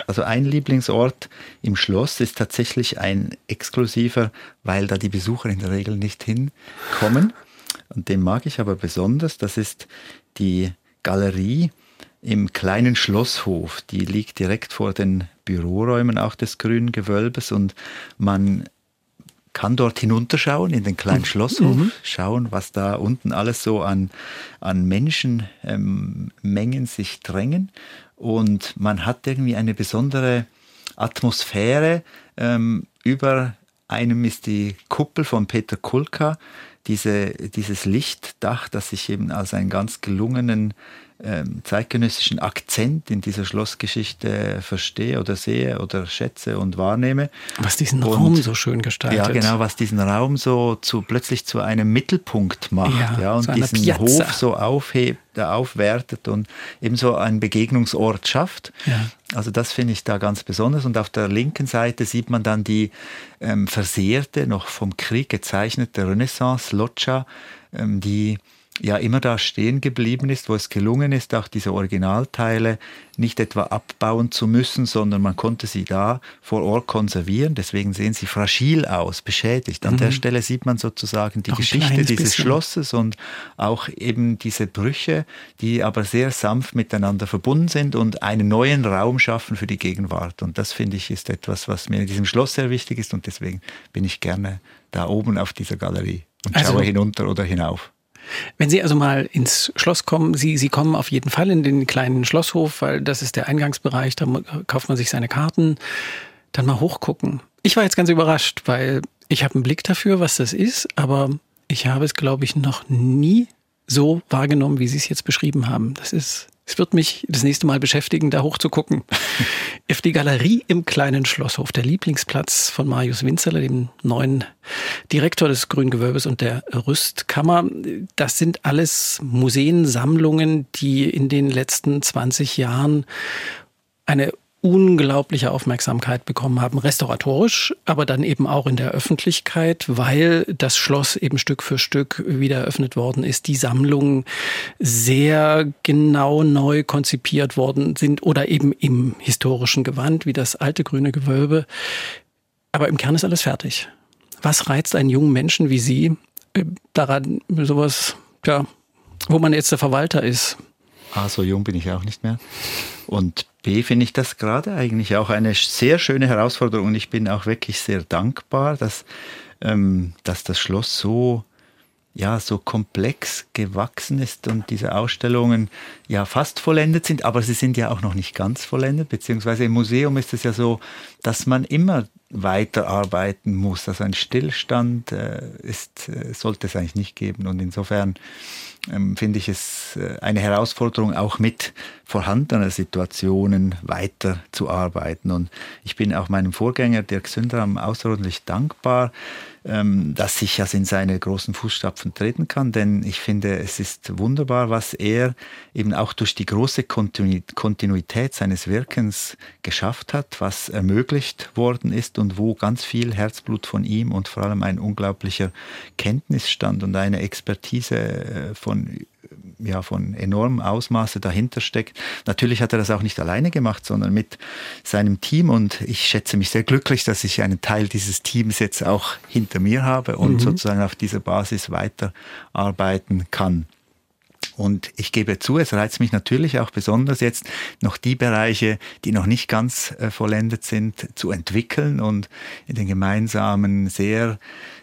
Also ein Lieblingsort im Schloss ist tatsächlich ein exklusiver, weil da die Besucher in der Regel nicht hinkommen. Und den mag ich aber besonders. Das ist die Galerie im kleinen Schlosshof. Die liegt direkt vor den Büroräumen auch des grünen Gewölbes und man kann dort hinunterschauen in den kleinen mhm. Schlosshof, mhm. schauen, was da unten alles so an, an Menschenmengen ähm, sich drängen. Und man hat irgendwie eine besondere Atmosphäre. Ähm, über einem ist die Kuppel von Peter Kulka, diese, dieses Lichtdach, das ich eben als einen ganz gelungenen zeitgenössischen Akzent in dieser Schlossgeschichte verstehe oder sehe oder schätze und wahrnehme. Was diesen und, Raum so schön gestaltet. Ja, genau, was diesen Raum so zu, plötzlich zu einem Mittelpunkt macht ja, ja und diesen Piazza. Hof so aufhebt, aufwertet und eben so einen Begegnungsort schafft. Ja. Also das finde ich da ganz besonders. Und auf der linken Seite sieht man dann die ähm, versehrte, noch vom Krieg gezeichnete Renaissance-Loggia, ähm, die ja immer da stehen geblieben ist, wo es gelungen ist, auch diese Originalteile nicht etwa abbauen zu müssen, sondern man konnte sie da vor Ort konservieren. Deswegen sehen sie fragil aus, beschädigt. An mhm. der Stelle sieht man sozusagen die auch Geschichte dieses bisschen. Schlosses und auch eben diese Brüche, die aber sehr sanft miteinander verbunden sind und einen neuen Raum schaffen für die Gegenwart. Und das finde ich ist etwas, was mir in diesem Schloss sehr wichtig ist und deswegen bin ich gerne da oben auf dieser Galerie und also, schaue hinunter oder hinauf. Wenn Sie also mal ins Schloss kommen, Sie, Sie kommen auf jeden Fall in den kleinen Schlosshof, weil das ist der Eingangsbereich, da kauft man sich seine Karten, dann mal hochgucken. Ich war jetzt ganz überrascht, weil ich habe einen Blick dafür, was das ist, aber ich habe es, glaube ich, noch nie so wahrgenommen, wie Sie es jetzt beschrieben haben. Das ist es wird mich das nächste Mal beschäftigen, da hochzugucken. <laughs> Auf die Galerie im kleinen Schlosshof, der Lieblingsplatz von Marius Winzerle, dem neuen Direktor des Grüngewölbes und der Rüstkammer. Das sind alles Museen, Sammlungen, die in den letzten 20 Jahren eine unglaubliche Aufmerksamkeit bekommen haben, restauratorisch, aber dann eben auch in der Öffentlichkeit, weil das Schloss eben Stück für Stück wieder eröffnet worden ist, die Sammlungen sehr genau neu konzipiert worden sind oder eben im historischen Gewand, wie das alte grüne Gewölbe. Aber im Kern ist alles fertig. Was reizt einen jungen Menschen wie Sie äh, daran, sowas, ja, wo man jetzt der Verwalter ist? Ah, so jung bin ich auch nicht mehr. Und B finde ich das gerade eigentlich auch eine sehr schöne Herausforderung und ich bin auch wirklich sehr dankbar, dass, ähm, dass das Schloss so ja, so komplex gewachsen ist und diese Ausstellungen ja fast vollendet sind, aber sie sind ja auch noch nicht ganz vollendet, beziehungsweise im Museum ist es ja so, dass man immer weiterarbeiten muss. Also ein Stillstand äh, ist, äh, sollte es eigentlich nicht geben. Und insofern ähm, finde ich es äh, eine Herausforderung, auch mit vorhandenen Situationen weiterzuarbeiten. Und ich bin auch meinem Vorgänger Dirk Sündram außerordentlich dankbar, ähm, dass ich also in seine großen Fußstapfen treten kann, denn ich finde, es ist wunderbar, was er eben auch durch die große Kontinuität seines Wirkens geschafft hat, was ermöglicht worden ist und wo ganz viel Herzblut von ihm und vor allem ein unglaublicher Kenntnisstand und eine Expertise äh, von ja, von enormem Ausmaße dahinter steckt. Natürlich hat er das auch nicht alleine gemacht, sondern mit seinem Team und ich schätze mich sehr glücklich, dass ich einen Teil dieses Teams jetzt auch hinter mir habe und mhm. sozusagen auf dieser Basis weiterarbeiten kann. Und ich gebe zu, es reizt mich natürlich auch besonders jetzt noch die Bereiche, die noch nicht ganz äh, vollendet sind, zu entwickeln und in den gemeinsamen, sehr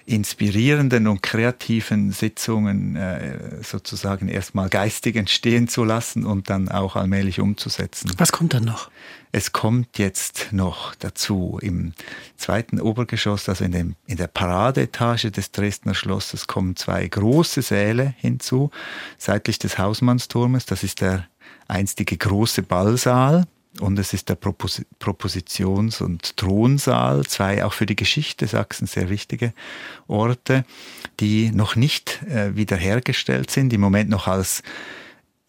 inspirierenden und kreativen Sitzungen äh, sozusagen erstmal geistig entstehen zu lassen und dann auch allmählich umzusetzen. Was kommt dann noch? Es kommt jetzt noch dazu im zweiten Obergeschoss, also in, dem, in der Paradeetage des Dresdner Schlosses, kommen zwei große Säle hinzu, seitlich des Hausmannsturmes. Das ist der einstige große Ballsaal und es ist der Propos Propositions- und Thronsaal, zwei auch für die Geschichte Sachsens sehr wichtige Orte, die noch nicht äh, wiederhergestellt sind, im Moment noch als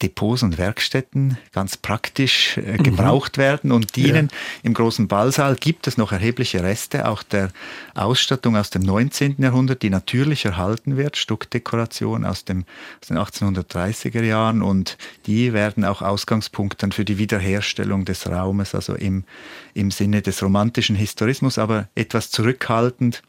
Depots und Werkstätten ganz praktisch äh, mhm. gebraucht mhm. werden und dienen. Ja. Im großen Ballsaal gibt es noch erhebliche Reste auch der Ausstattung aus dem 19. Jahrhundert, die natürlich erhalten wird, Stuckdekoration aus, dem, aus den 1830er Jahren und die werden auch Ausgangspunkt dann für die Wiederherstellung des Raumes, also im, im Sinne des romantischen Historismus, aber etwas zurückhaltend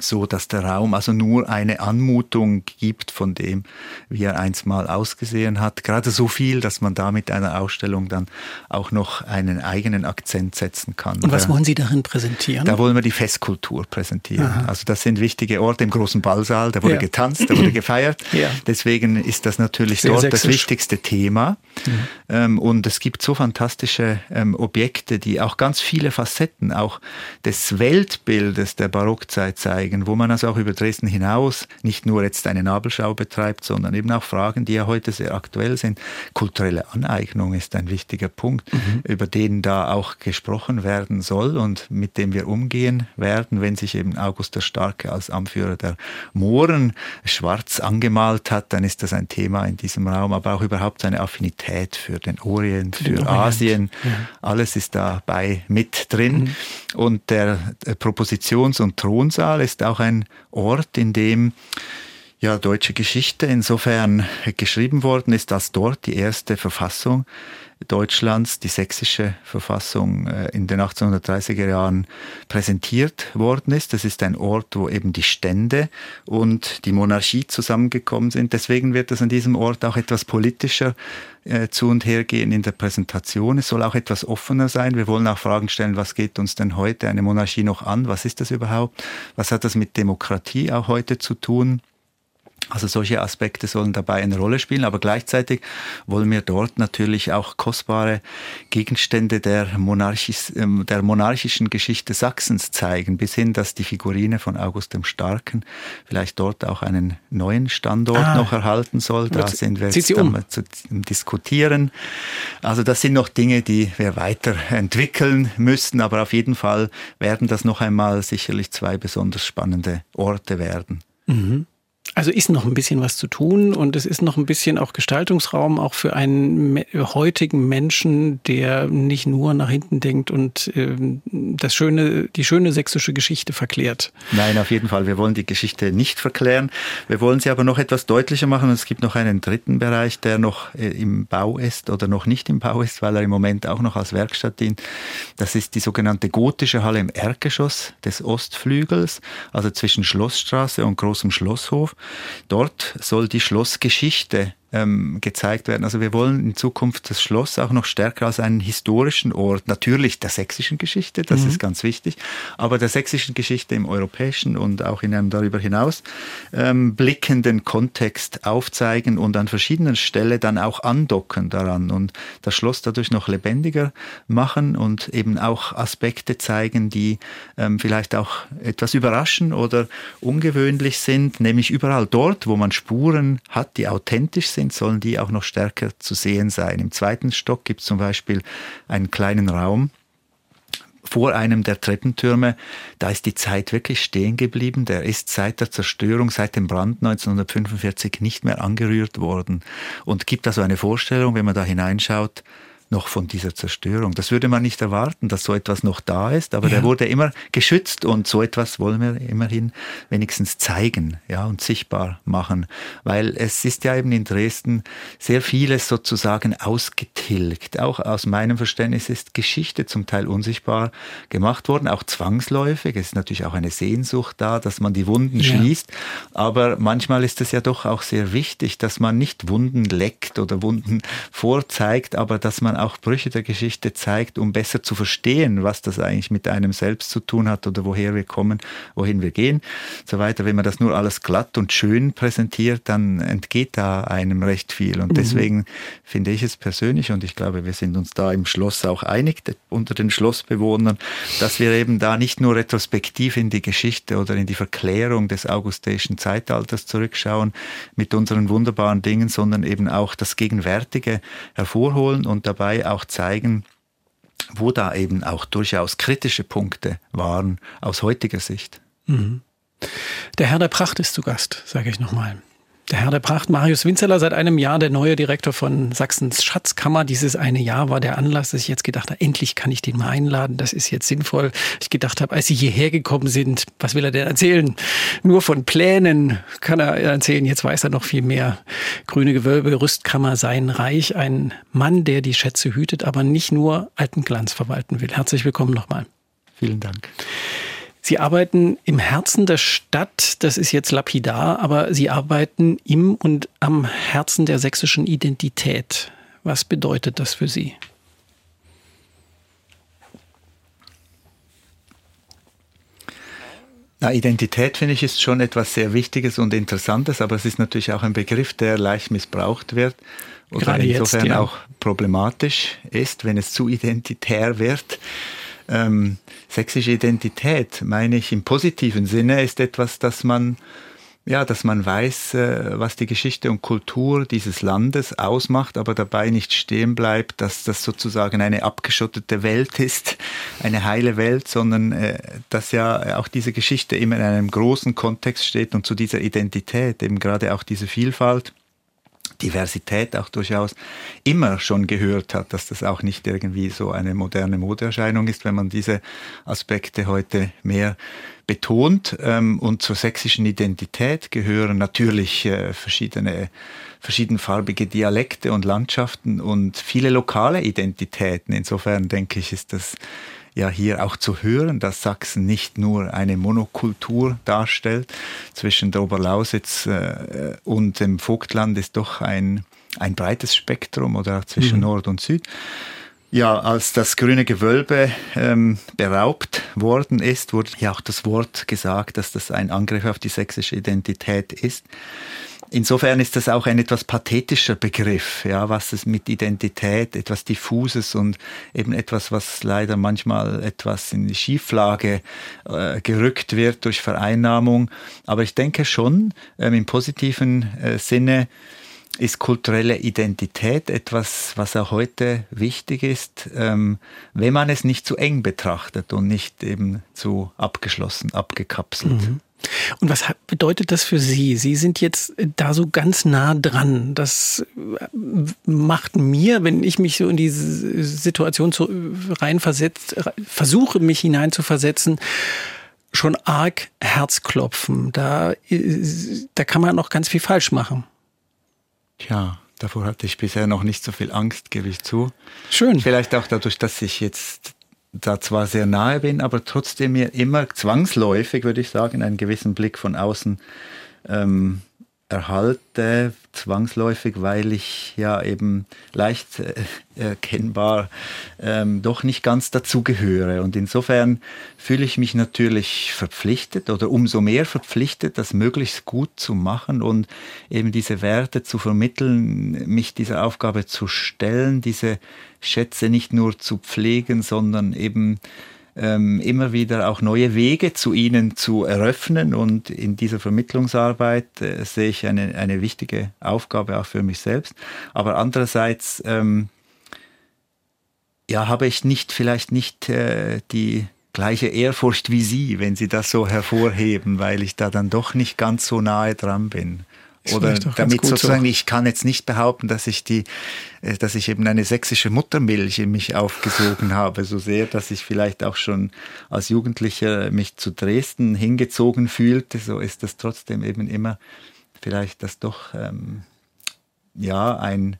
so dass der Raum also nur eine Anmutung gibt von dem, wie er einstmal ausgesehen hat. Gerade so viel, dass man da mit einer Ausstellung dann auch noch einen eigenen Akzent setzen kann. Und was wollen Sie darin präsentieren? Da wollen wir die Festkultur präsentieren. Aha. Also das sind wichtige Orte im großen Ballsaal, da wurde ja. getanzt, da wurde <clears throat> gefeiert. Ja. Deswegen ist das natürlich Sehr dort sächsisch. das wichtigste Thema. Mhm. Ähm, und es gibt so fantastische ähm, Objekte, die auch ganz viele Facetten auch des Weltbildes der Barockzeit zeigen zeigen, wo man also auch über Dresden hinaus nicht nur jetzt eine Nabelschau betreibt, sondern eben auch Fragen, die ja heute sehr aktuell sind. Kulturelle Aneignung ist ein wichtiger Punkt, mhm. über den da auch gesprochen werden soll und mit dem wir umgehen werden, wenn sich eben August der Starke als Anführer der Mohren schwarz angemalt hat, dann ist das ein Thema in diesem Raum, aber auch überhaupt seine Affinität für den Orient, für den Asien, ja. alles ist dabei mit drin. Mhm. Und der Propositions- und Thronsaal ist auch ein Ort, in dem ja, deutsche Geschichte insofern geschrieben worden ist, dass dort die erste Verfassung Deutschlands, die sächsische Verfassung äh, in den 1830er Jahren präsentiert worden ist. Das ist ein Ort, wo eben die Stände und die Monarchie zusammengekommen sind. Deswegen wird es an diesem Ort auch etwas politischer äh, zu und her gehen in der Präsentation. Es soll auch etwas offener sein. Wir wollen auch Fragen stellen, was geht uns denn heute eine Monarchie noch an? Was ist das überhaupt? Was hat das mit Demokratie auch heute zu tun? Also solche Aspekte sollen dabei eine Rolle spielen, aber gleichzeitig wollen wir dort natürlich auch kostbare Gegenstände der, Monarchis, ähm, der monarchischen Geschichte Sachsens zeigen, bis hin, dass die Figurine von August dem Starken vielleicht dort auch einen neuen Standort ah, noch erhalten soll. Da sind wir jetzt um. zu diskutieren. Also das sind noch Dinge, die wir weiterentwickeln müssen, aber auf jeden Fall werden das noch einmal sicherlich zwei besonders spannende Orte werden. Mhm. Also ist noch ein bisschen was zu tun und es ist noch ein bisschen auch Gestaltungsraum auch für einen heutigen Menschen, der nicht nur nach hinten denkt und äh, das schöne, die schöne sächsische Geschichte verklärt. Nein, auf jeden Fall. Wir wollen die Geschichte nicht verklären. Wir wollen sie aber noch etwas deutlicher machen. Es gibt noch einen dritten Bereich, der noch äh, im Bau ist oder noch nicht im Bau ist, weil er im Moment auch noch als Werkstatt dient. Das ist die sogenannte gotische Halle im Erdgeschoss des Ostflügels, also zwischen Schlossstraße und Großem Schlosshof. Dort soll die Schlossgeschichte ähm, gezeigt werden. Also wir wollen in Zukunft das Schloss auch noch stärker als einen historischen Ort, natürlich der sächsischen Geschichte, das mhm. ist ganz wichtig, aber der sächsischen Geschichte im europäischen und auch in einem darüber hinaus ähm, blickenden Kontext aufzeigen und an verschiedenen Stellen dann auch andocken daran und das Schloss dadurch noch lebendiger machen und eben auch Aspekte zeigen, die ähm, vielleicht auch etwas überraschen oder ungewöhnlich sind, nämlich überall dort, wo man Spuren hat, die authentisch sind, sollen die auch noch stärker zu sehen sein. Im zweiten Stock gibt es zum Beispiel einen kleinen Raum, vor einem der Treppentürme, da ist die Zeit wirklich stehen geblieben. Der ist seit der Zerstörung, seit dem Brand 1945 nicht mehr angerührt worden und gibt also eine Vorstellung, wenn man da hineinschaut, noch von dieser Zerstörung. Das würde man nicht erwarten, dass so etwas noch da ist, aber ja. der wurde immer geschützt und so etwas wollen wir immerhin wenigstens zeigen, ja, und sichtbar machen, weil es ist ja eben in Dresden sehr vieles sozusagen ausgetilgt. Auch aus meinem Verständnis ist Geschichte zum Teil unsichtbar gemacht worden, auch zwangsläufig. Es ist natürlich auch eine Sehnsucht da, dass man die Wunden ja. schließt, aber manchmal ist es ja doch auch sehr wichtig, dass man nicht Wunden leckt oder Wunden vorzeigt, aber dass man auch Brüche der Geschichte zeigt, um besser zu verstehen, was das eigentlich mit einem selbst zu tun hat oder woher wir kommen, wohin wir gehen, so weiter. Wenn man das nur alles glatt und schön präsentiert, dann entgeht da einem recht viel. Und mhm. deswegen finde ich es persönlich, und ich glaube, wir sind uns da im Schloss auch einig unter den Schlossbewohnern, dass wir eben da nicht nur retrospektiv in die Geschichte oder in die Verklärung des augusteischen Zeitalters zurückschauen mit unseren wunderbaren Dingen, sondern eben auch das Gegenwärtige hervorholen und dabei dabei auch zeigen, wo da eben auch durchaus kritische Punkte waren aus heutiger Sicht. Mhm. Der Herr der Pracht ist zu Gast, sage ich nochmal. Der Herr der Pracht, Marius Winzeler, seit einem Jahr der neue Direktor von Sachsens Schatzkammer. Dieses eine Jahr war der Anlass, dass ich jetzt gedacht habe, endlich kann ich den mal einladen. Das ist jetzt sinnvoll. Ich gedacht habe, als Sie hierher gekommen sind, was will er denn erzählen? Nur von Plänen kann er erzählen. Jetzt weiß er noch viel mehr. Grüne Gewölbe, Rüstkammer, sein Reich. Ein Mann, der die Schätze hütet, aber nicht nur alten Glanz verwalten will. Herzlich willkommen nochmal. Vielen Dank. Sie arbeiten im Herzen der Stadt, das ist jetzt lapidar, aber Sie arbeiten im und am Herzen der sächsischen Identität. Was bedeutet das für Sie? Na, Identität finde ich ist schon etwas sehr Wichtiges und Interessantes, aber es ist natürlich auch ein Begriff, der leicht missbraucht wird oder Gerade insofern jetzt, ja. auch problematisch ist, wenn es zu identitär wird. Ähm, sächsische Identität, meine ich im positiven Sinne, ist etwas, das man ja, dass man weiß, äh, was die Geschichte und Kultur dieses Landes ausmacht, aber dabei nicht stehen bleibt, dass das sozusagen eine abgeschottete Welt ist, eine heile Welt, sondern äh, dass ja auch diese Geschichte immer in einem großen Kontext steht und zu dieser Identität, eben gerade auch diese Vielfalt Diversität auch durchaus immer schon gehört hat, dass das auch nicht irgendwie so eine moderne Modeerscheinung ist, wenn man diese Aspekte heute mehr betont. Ähm, und zur sächsischen Identität gehören natürlich äh, verschiedene verschiedenfarbige Dialekte und Landschaften und viele lokale Identitäten. Insofern denke ich, ist das ja hier auch zu hören, dass Sachsen nicht nur eine Monokultur darstellt. Zwischen der Oberlausitz äh, und dem Vogtland ist doch ein, ein breites Spektrum oder zwischen mhm. Nord und Süd. Ja, als das grüne Gewölbe ähm, beraubt worden ist, wurde ja auch das Wort gesagt, dass das ein Angriff auf die sächsische Identität ist. Insofern ist das auch ein etwas pathetischer Begriff, ja, was es mit Identität, etwas diffuses und eben etwas, was leider manchmal etwas in die Schieflage äh, gerückt wird durch Vereinnahmung. Aber ich denke schon, ähm, im positiven äh, Sinne ist kulturelle Identität etwas, was auch heute wichtig ist, ähm, wenn man es nicht zu eng betrachtet und nicht eben zu abgeschlossen, abgekapselt. Mhm. Und was bedeutet das für Sie? Sie sind jetzt da so ganz nah dran. Das macht mir, wenn ich mich so in diese Situation reinversetzt, versuche mich hineinzuversetzen, schon arg Herzklopfen. Da, da kann man noch ganz viel falsch machen. Tja, davor hatte ich bisher noch nicht so viel Angst, gebe ich zu. Schön. Vielleicht auch dadurch, dass ich jetzt da zwar sehr nahe bin, aber trotzdem mir immer zwangsläufig, würde ich sagen, einen gewissen Blick von außen ähm, erhalte, zwangsläufig, weil ich ja eben leicht äh, erkennbar ähm, doch nicht ganz dazugehöre. Und insofern fühle ich mich natürlich verpflichtet oder umso mehr verpflichtet, das möglichst gut zu machen und eben diese Werte zu vermitteln, mich dieser Aufgabe zu stellen, diese Schätze nicht nur zu pflegen, sondern eben ähm, immer wieder auch neue Wege zu ihnen zu eröffnen. Und in dieser Vermittlungsarbeit äh, sehe ich eine, eine wichtige Aufgabe auch für mich selbst. Aber andererseits ähm, ja, habe ich nicht vielleicht nicht äh, die gleiche Ehrfurcht wie Sie, wenn Sie das so hervorheben, weil ich da dann doch nicht ganz so nahe dran bin. Oder damit sozusagen, so. ich kann jetzt nicht behaupten, dass ich die, äh, dass ich eben eine sächsische Muttermilch in mich aufgesogen habe, so sehr, dass ich vielleicht auch schon als Jugendlicher mich zu Dresden hingezogen fühlte, so ist das trotzdem eben immer vielleicht das doch, ähm, ja, ein,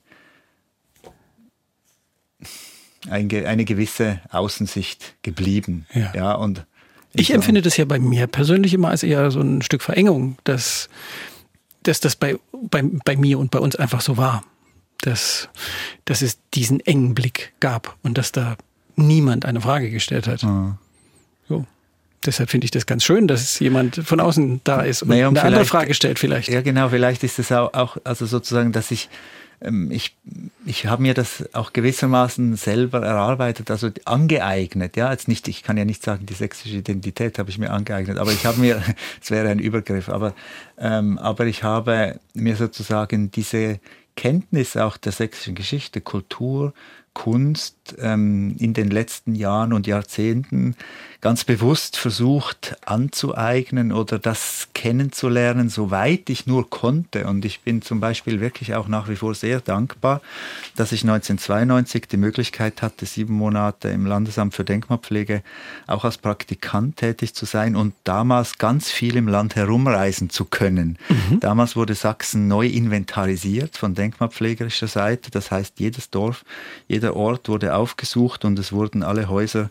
ein, eine gewisse Außensicht geblieben. Ja, ja und ich empfinde das ja bei mir persönlich immer als eher so ein Stück Verengung, dass dass das bei, bei, bei mir und bei uns einfach so war. Dass, dass es diesen engen Blick gab und dass da niemand eine Frage gestellt hat. Mhm. So. Deshalb finde ich das ganz schön, dass jemand von außen da ist und naja, und eine andere Frage stellt vielleicht. Ja, genau, vielleicht ist es auch, auch also sozusagen, dass ich ich, ich habe mir das auch gewissermaßen selber erarbeitet, also angeeignet. Ja, jetzt nicht, ich kann ja nicht sagen, die sächsische Identität habe ich mir angeeignet, aber ich habe mir, <laughs> es wäre ein Übergriff, aber, ähm, aber ich habe mir sozusagen diese Kenntnis auch der sächsischen Geschichte, Kultur, Kunst ähm, in den letzten Jahren und Jahrzehnten ganz bewusst versucht anzueignen oder das kennenzulernen, soweit ich nur konnte. Und ich bin zum Beispiel wirklich auch nach wie vor sehr dankbar, dass ich 1992 die Möglichkeit hatte, sieben Monate im Landesamt für Denkmalpflege auch als Praktikant tätig zu sein und damals ganz viel im Land herumreisen zu können. Mhm. Damals wurde Sachsen neu inventarisiert von denkmalpflegerischer Seite. Das heißt, jedes Dorf, jeder Ort wurde aufgesucht und es wurden alle Häuser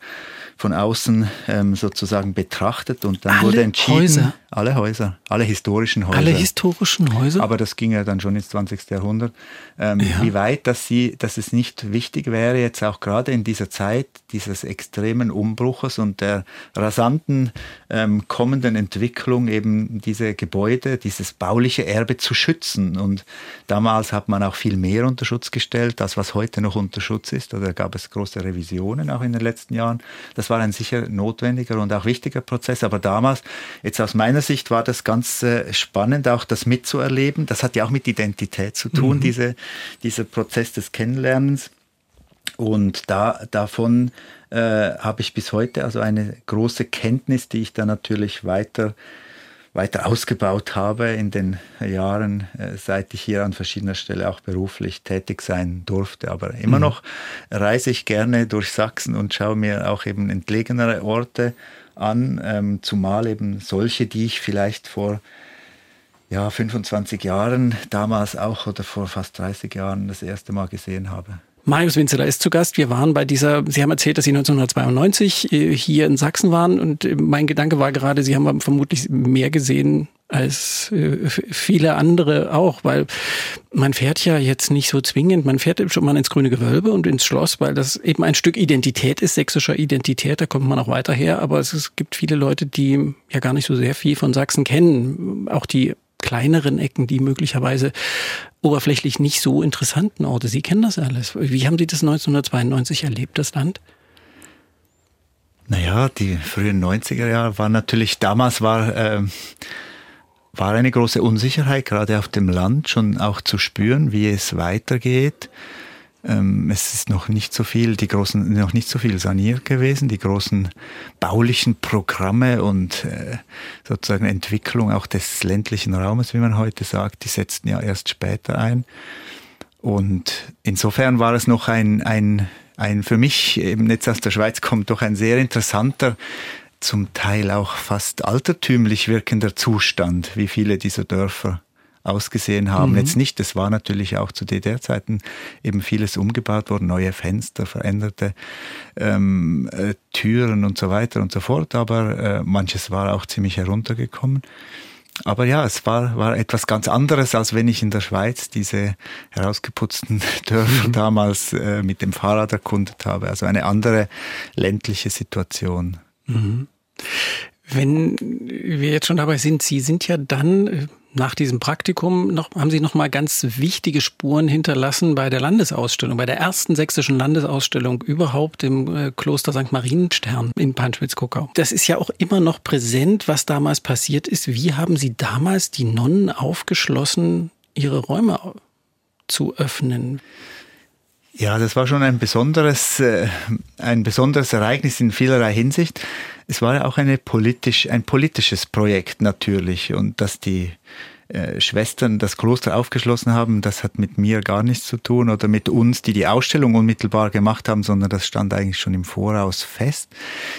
von außen ähm, sozusagen betrachtet und dann alle wurde entschieden, Häuser. Alle Häuser, alle historischen Häuser. Alle historischen Häuser? Aber das ging ja dann schon ins 20. Jahrhundert. Ähm, ja. Wie weit, dass, sie, dass es nicht wichtig wäre, jetzt auch gerade in dieser Zeit dieses extremen Umbruches und der rasanten ähm, kommenden Entwicklung eben diese Gebäude, dieses bauliche Erbe zu schützen. Und damals hat man auch viel mehr unter Schutz gestellt, als was heute noch unter Schutz ist. Da gab es große Revisionen auch in den letzten Jahren. Das das war ein sicher notwendiger und auch wichtiger Prozess. Aber damals, jetzt aus meiner Sicht, war das ganz spannend, auch das mitzuerleben. Das hat ja auch mit Identität zu tun, mhm. diese, dieser Prozess des Kennenlernens. Und da, davon äh, habe ich bis heute also eine große Kenntnis, die ich dann natürlich weiter weiter ausgebaut habe in den Jahren, äh, seit ich hier an verschiedener Stelle auch beruflich tätig sein durfte. Aber immer mhm. noch reise ich gerne durch Sachsen und schaue mir auch eben entlegenere Orte an, ähm, zumal eben solche, die ich vielleicht vor ja, 25 Jahren damals auch oder vor fast 30 Jahren das erste Mal gesehen habe. Marius Winzeler ist zu Gast. Wir waren bei dieser, Sie haben erzählt, dass Sie 1992 äh, hier in Sachsen waren und äh, mein Gedanke war gerade, Sie haben vermutlich mehr gesehen als äh, viele andere auch, weil man fährt ja jetzt nicht so zwingend, man fährt schon mal ins grüne Gewölbe und ins Schloss, weil das eben ein Stück Identität ist, sächsischer Identität, da kommt man auch weiter her, aber es gibt viele Leute, die ja gar nicht so sehr viel von Sachsen kennen, auch die kleineren Ecken, die möglicherweise oberflächlich nicht so interessanten Orte. Sie kennen das alles. Wie haben Sie das 1992 erlebt, das Land? Naja, die frühen 90er Jahre waren natürlich, damals war, äh, war eine große Unsicherheit, gerade auf dem Land schon auch zu spüren, wie es weitergeht. Ähm, es ist noch nicht so viel, die großen, noch nicht so viel saniert gewesen, die großen baulichen Programme und äh, sozusagen Entwicklung auch des ländlichen Raumes, wie man heute sagt, die setzten ja erst später ein. Und insofern war es noch ein, ein, ein für mich eben jetzt aus der Schweiz kommt doch ein sehr interessanter, zum Teil auch fast altertümlich wirkender Zustand, wie viele dieser Dörfer ausgesehen haben. Mhm. Jetzt nicht, es war natürlich auch zu DDR-Zeiten eben vieles umgebaut worden, neue Fenster, veränderte ähm, äh, Türen und so weiter und so fort, aber äh, manches war auch ziemlich heruntergekommen. aber ja, es war, war etwas ganz anderes, als wenn ich in der Schweiz diese herausgeputzten <laughs> Dörfer mhm. damals äh, mit dem Fahrrad erkundet habe. Also eine andere ländliche Situation. Wenn wir jetzt schon dabei sind, Sie sind ja dann äh, nach diesem Praktikum noch, haben Sie noch mal ganz wichtige Spuren hinterlassen bei der Landesausstellung, bei der ersten sächsischen Landesausstellung überhaupt im äh, Kloster St. Marienstern in Panschwitz-Kuckau. Das ist ja auch immer noch präsent, was damals passiert ist. Wie haben Sie damals die Nonnen aufgeschlossen, ihre Räume zu öffnen? Ja, das war schon ein besonderes, äh, ein besonderes Ereignis in vielerlei Hinsicht. Es war ja auch eine politisch, ein politisches Projekt natürlich und dass die äh, Schwestern das Kloster aufgeschlossen haben, das hat mit mir gar nichts zu tun oder mit uns, die die Ausstellung unmittelbar gemacht haben, sondern das stand eigentlich schon im Voraus fest.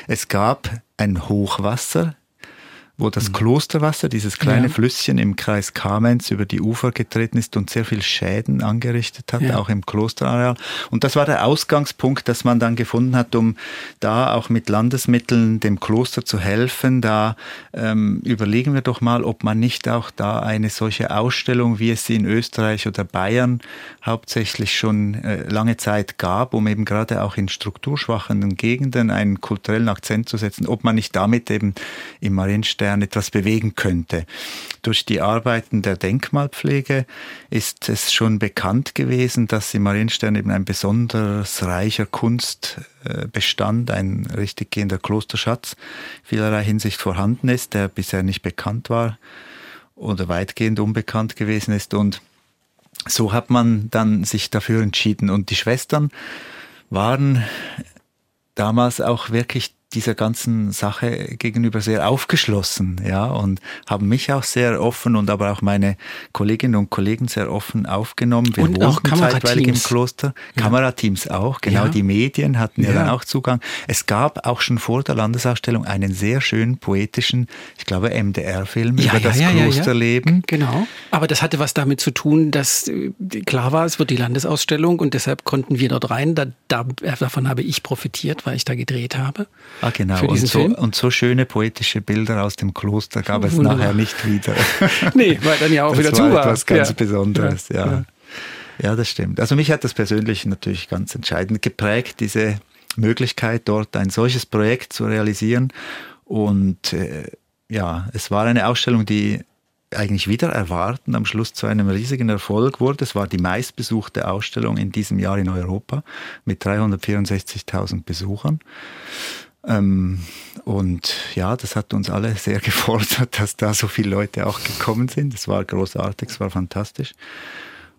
Es gab ein Hochwasser wo das mhm. Klosterwasser, dieses kleine ja. Flüsschen im Kreis Kamenz über die Ufer getreten ist und sehr viel Schäden angerichtet hat, ja. auch im Klosterareal. Und das war der Ausgangspunkt, dass man dann gefunden hat, um da auch mit Landesmitteln dem Kloster zu helfen. Da ähm, überlegen wir doch mal, ob man nicht auch da eine solche Ausstellung, wie es sie in Österreich oder Bayern hauptsächlich schon äh, lange Zeit gab, um eben gerade auch in strukturschwachen Gegenden einen kulturellen Akzent zu setzen, ob man nicht damit eben im Marienstern Bayern etwas bewegen könnte. Durch die Arbeiten der Denkmalpflege ist es schon bekannt gewesen, dass im Marienstern eben ein besonders reicher Kunstbestand, ein richtig gehender Klosterschatz vielerlei Hinsicht vorhanden ist, der bisher nicht bekannt war oder weitgehend unbekannt gewesen ist und so hat man dann sich dafür entschieden und die Schwestern waren damals auch wirklich dieser ganzen Sache gegenüber sehr aufgeschlossen, ja, und haben mich auch sehr offen und aber auch meine Kolleginnen und Kollegen sehr offen aufgenommen. Wir und auch zeitweilig im Kloster. Ja. Kamerateams auch, genau. Ja. Die Medien hatten ja. ja dann auch Zugang. Es gab auch schon vor der Landesausstellung einen sehr schönen poetischen, ich glaube, MDR-Film ja, über das Klosterleben. Genau. Aber das hatte was damit zu tun, dass äh, klar war, es wird die Landesausstellung und deshalb konnten wir dort rein. Da, da, davon habe ich profitiert, weil ich da gedreht habe. Ah, genau. und, so, und so schöne poetische Bilder aus dem Kloster gab es Wunderbar. nachher nicht wieder. <laughs> nee, weil dann ja auch das wieder zu war. etwas ganz ja. Besonderes, ja. ja. Ja, das stimmt. Also mich hat das persönlich natürlich ganz entscheidend geprägt, diese Möglichkeit, dort ein solches Projekt zu realisieren. Und äh, ja, es war eine Ausstellung, die eigentlich wieder erwarten, am Schluss zu einem riesigen Erfolg wurde. Es war die meistbesuchte Ausstellung in diesem Jahr in Europa mit 364.000 Besuchern. Ähm, und ja, das hat uns alle sehr <laughs> gefordert, dass da so viele Leute auch gekommen sind. Es war großartig, es war fantastisch.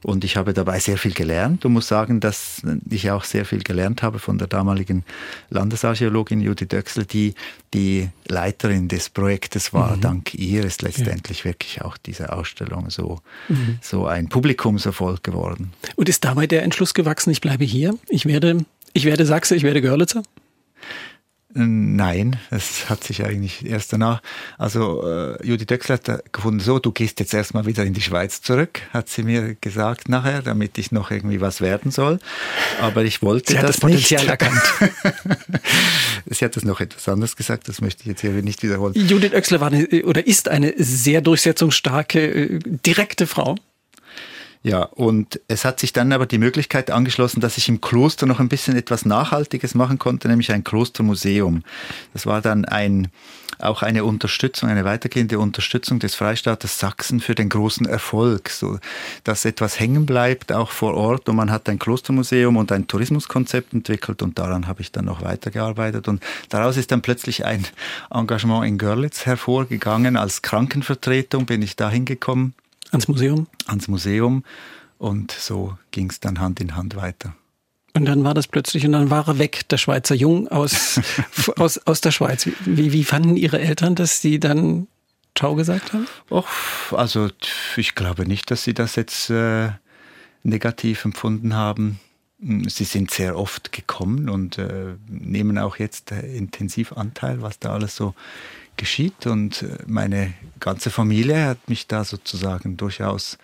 Und ich habe dabei sehr viel gelernt und muss sagen, dass ich auch sehr viel gelernt habe von der damaligen Landesarchäologin Judith Döxel, die die Leiterin des Projektes war. Mhm. Dank ihr ist letztendlich ja. wirklich auch diese Ausstellung so, mhm. so ein Publikumserfolg geworden. Und ist dabei der Entschluss gewachsen, ich bleibe hier, ich werde, ich werde Sachse, ich werde Görlitzer? Nein, es hat sich eigentlich erst danach, also äh, Judy Döxler hat gefunden, so, du gehst jetzt erstmal wieder in die Schweiz zurück, hat sie mir gesagt nachher, damit ich noch irgendwie was werden soll. Aber ich wollte sie das, hat das Potenzial nicht. erkannt. <laughs> sie hat das noch etwas anderes gesagt, das möchte ich jetzt hier nicht wiederholen. Judith Oechsler war eine, oder ist eine sehr durchsetzungsstarke, äh, direkte Frau. Ja, und es hat sich dann aber die Möglichkeit angeschlossen, dass ich im Kloster noch ein bisschen etwas Nachhaltiges machen konnte, nämlich ein Klostermuseum. Das war dann ein, auch eine Unterstützung, eine weitergehende Unterstützung des Freistaates Sachsen für den großen Erfolg, so dass etwas hängen bleibt, auch vor Ort. Und man hat ein Klostermuseum und ein Tourismuskonzept entwickelt und daran habe ich dann noch weitergearbeitet. Und daraus ist dann plötzlich ein Engagement in Görlitz hervorgegangen. Als Krankenvertretung bin ich da hingekommen Ans Museum? Ans Museum. Und so ging es dann Hand in Hand weiter. Und dann war das plötzlich und dann war er weg, der Schweizer Jung aus, <laughs> aus, aus der Schweiz. Wie, wie fanden Ihre Eltern, dass Sie dann Ciao gesagt haben? Och, also ich glaube nicht, dass Sie das jetzt äh, negativ empfunden haben. Sie sind sehr oft gekommen und äh, nehmen auch jetzt äh, intensiv Anteil, was da alles so geschieht. Und äh, meine ganze Familie hat mich da sozusagen durchaus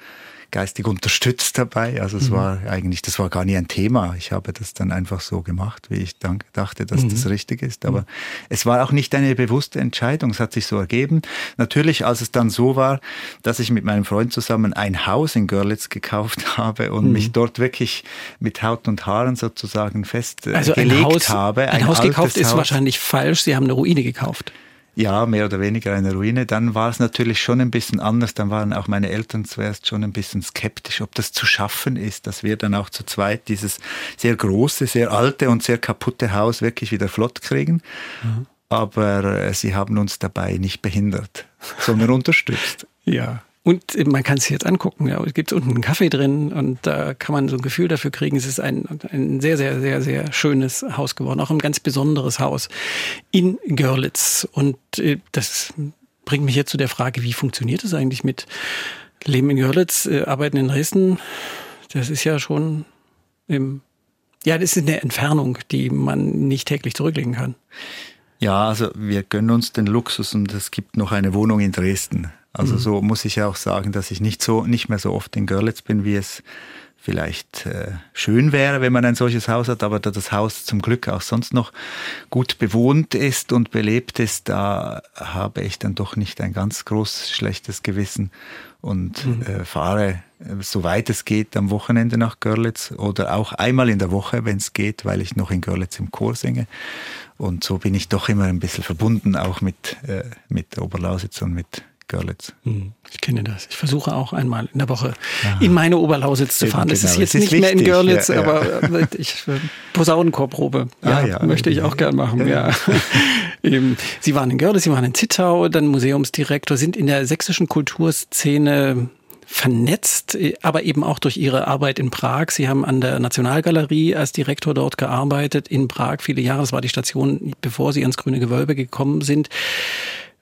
geistig unterstützt dabei. Also es mhm. war eigentlich, das war gar nie ein Thema. Ich habe das dann einfach so gemacht, wie ich dann dachte, dass mhm. das richtig ist. Aber mhm. es war auch nicht eine bewusste Entscheidung. Es hat sich so ergeben. Natürlich, als es dann so war, dass ich mit meinem Freund zusammen ein Haus in Görlitz gekauft <laughs> habe und mhm. mich dort wirklich mit Haut und Haaren sozusagen festgelegt also ein Haus, habe. Ein, ein Haus gekauft ist Haus. wahrscheinlich falsch. Sie haben eine Ruine gekauft. Ja, mehr oder weniger eine Ruine. Dann war es natürlich schon ein bisschen anders. Dann waren auch meine Eltern zuerst schon ein bisschen skeptisch, ob das zu schaffen ist, dass wir dann auch zu zweit dieses sehr große, sehr alte und sehr kaputte Haus wirklich wieder flott kriegen. Mhm. Aber äh, sie haben uns dabei nicht behindert, sondern <laughs> unterstützt. Ja. Und man kann es jetzt angucken. Ja, es gibt unten einen Kaffee drin und da kann man so ein Gefühl dafür kriegen. Es ist ein, ein sehr, sehr, sehr, sehr schönes Haus geworden. Auch ein ganz besonderes Haus in Görlitz. Und äh, das bringt mich jetzt zu der Frage, wie funktioniert es eigentlich mit Leben in Görlitz, äh, Arbeiten in Dresden? Das ist ja schon im, ja, das ist eine Entfernung, die man nicht täglich zurücklegen kann. Ja, also wir gönnen uns den Luxus und es gibt noch eine Wohnung in Dresden. Also mhm. so muss ich ja auch sagen, dass ich nicht so nicht mehr so oft in Görlitz bin, wie es vielleicht äh, schön wäre, wenn man ein solches Haus hat, aber da das Haus zum Glück auch sonst noch gut bewohnt ist und belebt ist, da habe ich dann doch nicht ein ganz groß schlechtes Gewissen und mhm. äh, fahre, äh, soweit es geht, am Wochenende nach Görlitz oder auch einmal in der Woche, wenn es geht, weil ich noch in Görlitz im Chor singe. Und so bin ich doch immer ein bisschen verbunden, auch mit, äh, mit Oberlausitz und mit Görlitz. Hm, ich kenne das. Ich versuche auch einmal in der Woche Aha. in meine Oberlausitz zu fahren. Das genau. ist jetzt das ist nicht wichtig. mehr in Görlitz, ja, ja. aber äh, ich, äh, Posaunenchorprobe. Ja, ja, möchte ich auch gern machen. Ja. <laughs> Sie waren in Görlitz, Sie waren in Zittau, dann Museumsdirektor, sind in der sächsischen Kulturszene vernetzt, aber eben auch durch Ihre Arbeit in Prag. Sie haben an der Nationalgalerie als Direktor dort gearbeitet in Prag viele Jahre. Das war die Station, bevor Sie ins Grüne Gewölbe gekommen sind.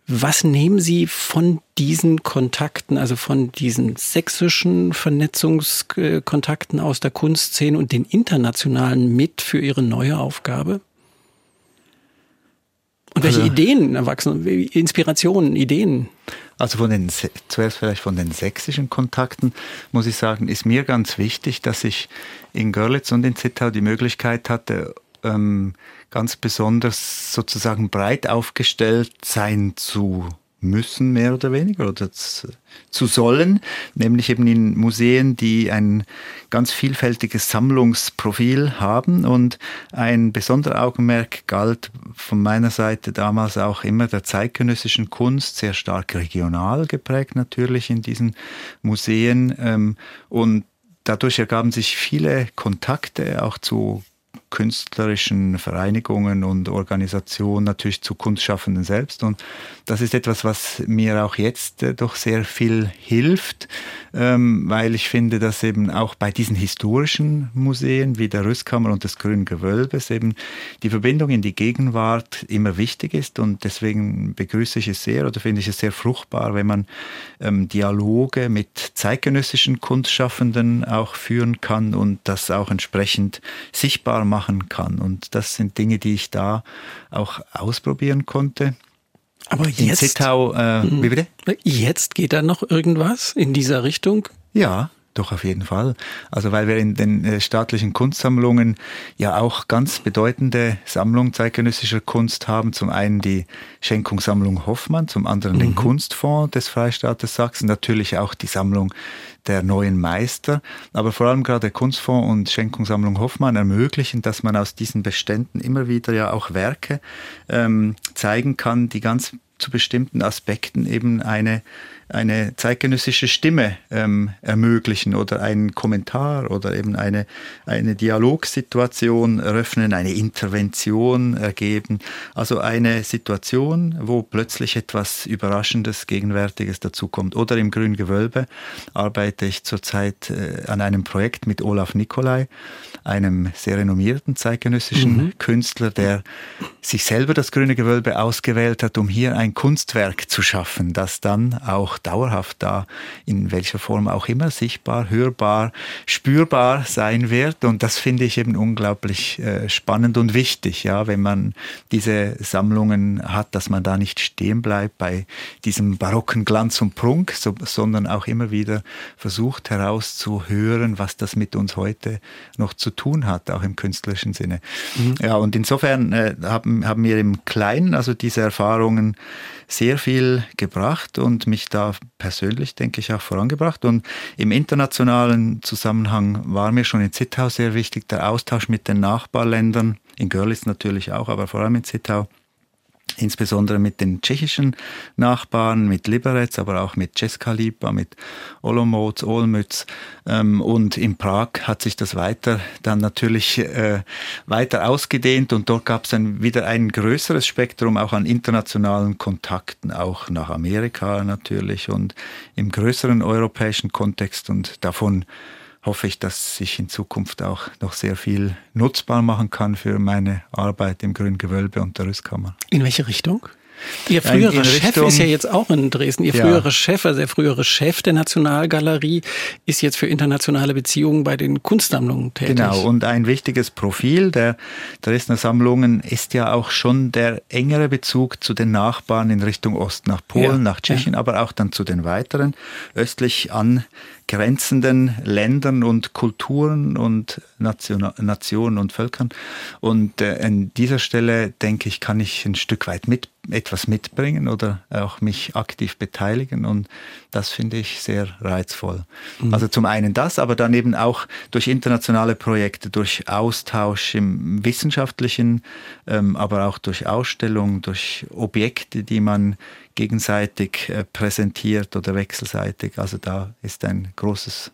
Was nehmen Sie von diesen Kontakten, also von diesen sächsischen Vernetzungskontakten aus der Kunstszene und den internationalen mit für Ihre neue Aufgabe? Und welche also, Ideen erwachsen, Inspirationen, Ideen? Also von den, zuerst vielleicht von den sächsischen Kontakten muss ich sagen, ist mir ganz wichtig, dass ich in Görlitz und in Zittau die Möglichkeit hatte, ähm, ganz besonders sozusagen breit aufgestellt sein zu müssen, mehr oder weniger, oder zu sollen, nämlich eben in Museen, die ein ganz vielfältiges Sammlungsprofil haben. Und ein besonderer Augenmerk galt von meiner Seite damals auch immer der zeitgenössischen Kunst, sehr stark regional geprägt natürlich in diesen Museen. Ähm, und dadurch ergaben sich viele Kontakte auch zu künstlerischen Vereinigungen und Organisationen, natürlich zu Kunstschaffenden selbst. Und das ist etwas, was mir auch jetzt äh, doch sehr viel hilft, ähm, weil ich finde, dass eben auch bei diesen historischen Museen wie der Rüstkammer und des Grünen Gewölbes eben die Verbindung in die Gegenwart immer wichtig ist und deswegen begrüße ich es sehr oder finde ich es sehr fruchtbar, wenn man ähm, Dialoge mit zeitgenössischen Kunstschaffenden auch führen kann und das auch entsprechend sichtbar macht machen kann. Und das sind Dinge, die ich da auch ausprobieren konnte. Aber jetzt, Zittau, äh, wie bitte? Jetzt geht da noch irgendwas in dieser Richtung? Ja, doch, auf jeden Fall. Also weil wir in den äh, staatlichen Kunstsammlungen ja auch ganz bedeutende Sammlungen zeitgenössischer Kunst haben. Zum einen die Schenkungssammlung Hoffmann, zum anderen mhm. den Kunstfonds des Freistaates Sachsen, natürlich auch die Sammlung der neuen Meister. Aber vor allem gerade Kunstfonds und Schenkungssammlung Hoffmann ermöglichen, dass man aus diesen Beständen immer wieder ja auch Werke ähm, zeigen kann, die ganz zu bestimmten Aspekten eben eine eine zeitgenössische Stimme ähm, ermöglichen oder einen Kommentar oder eben eine, eine Dialogsituation eröffnen, eine Intervention ergeben. Also eine Situation, wo plötzlich etwas Überraschendes, Gegenwärtiges dazukommt. Oder im Grünen Gewölbe arbeite ich zurzeit äh, an einem Projekt mit Olaf Nikolai, einem sehr renommierten zeitgenössischen mhm. Künstler, der sich selber das Grüne Gewölbe ausgewählt hat, um hier ein Kunstwerk zu schaffen, das dann auch auch dauerhaft da in welcher Form auch immer sichtbar, hörbar, spürbar sein wird. Und das finde ich eben unglaublich äh, spannend und wichtig, ja, wenn man diese Sammlungen hat, dass man da nicht stehen bleibt bei diesem barocken Glanz und Prunk, so, sondern auch immer wieder versucht herauszuhören, was das mit uns heute noch zu tun hat, auch im künstlerischen Sinne. Mhm. Ja, und insofern äh, haben, haben wir im Kleinen, also diese Erfahrungen, sehr viel gebracht und mich da persönlich, denke ich, auch vorangebracht. Und im internationalen Zusammenhang war mir schon in Zittau sehr wichtig der Austausch mit den Nachbarländern, in Görlitz natürlich auch, aber vor allem in Zittau insbesondere mit den tschechischen Nachbarn, mit Liberec, aber auch mit Česká mit Olomouc, Olmütz. Ähm, und in Prag hat sich das weiter dann natürlich äh, weiter ausgedehnt und dort gab es dann wieder ein größeres Spektrum auch an internationalen Kontakten, auch nach Amerika natürlich und im größeren europäischen Kontext und davon hoffe ich, dass ich in Zukunft auch noch sehr viel nutzbar machen kann für meine Arbeit im Grünen Gewölbe und der Rüstkammer. In welche Richtung? Ihr früherer in, Chef Richtung, ist ja jetzt auch in Dresden. Ihr ja. früherer Chef, also der frühere Chef der Nationalgalerie, ist jetzt für internationale Beziehungen bei den Kunstsammlungen tätig. Genau, und ein wichtiges Profil der Dresdner Sammlungen ist ja auch schon der engere Bezug zu den Nachbarn in Richtung Ost, nach Polen, ja. nach Tschechien, ja. aber auch dann zu den weiteren östlich an grenzenden Ländern und Kulturen und Nation, Nationen und Völkern. Und äh, an dieser Stelle, denke ich, kann ich ein Stück weit mit, etwas mitbringen oder auch mich aktiv beteiligen. Und das finde ich sehr reizvoll. Mhm. Also zum einen das, aber dann eben auch durch internationale Projekte, durch Austausch im wissenschaftlichen, ähm, aber auch durch Ausstellungen, durch Objekte, die man gegenseitig äh, präsentiert oder wechselseitig. Also da ist ein großes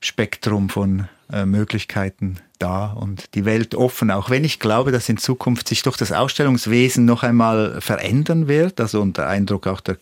Spektrum von äh, Möglichkeiten da und die Welt offen, auch wenn ich glaube, dass in Zukunft sich durch das Ausstellungswesen noch einmal verändern wird, also unter Eindruck auch der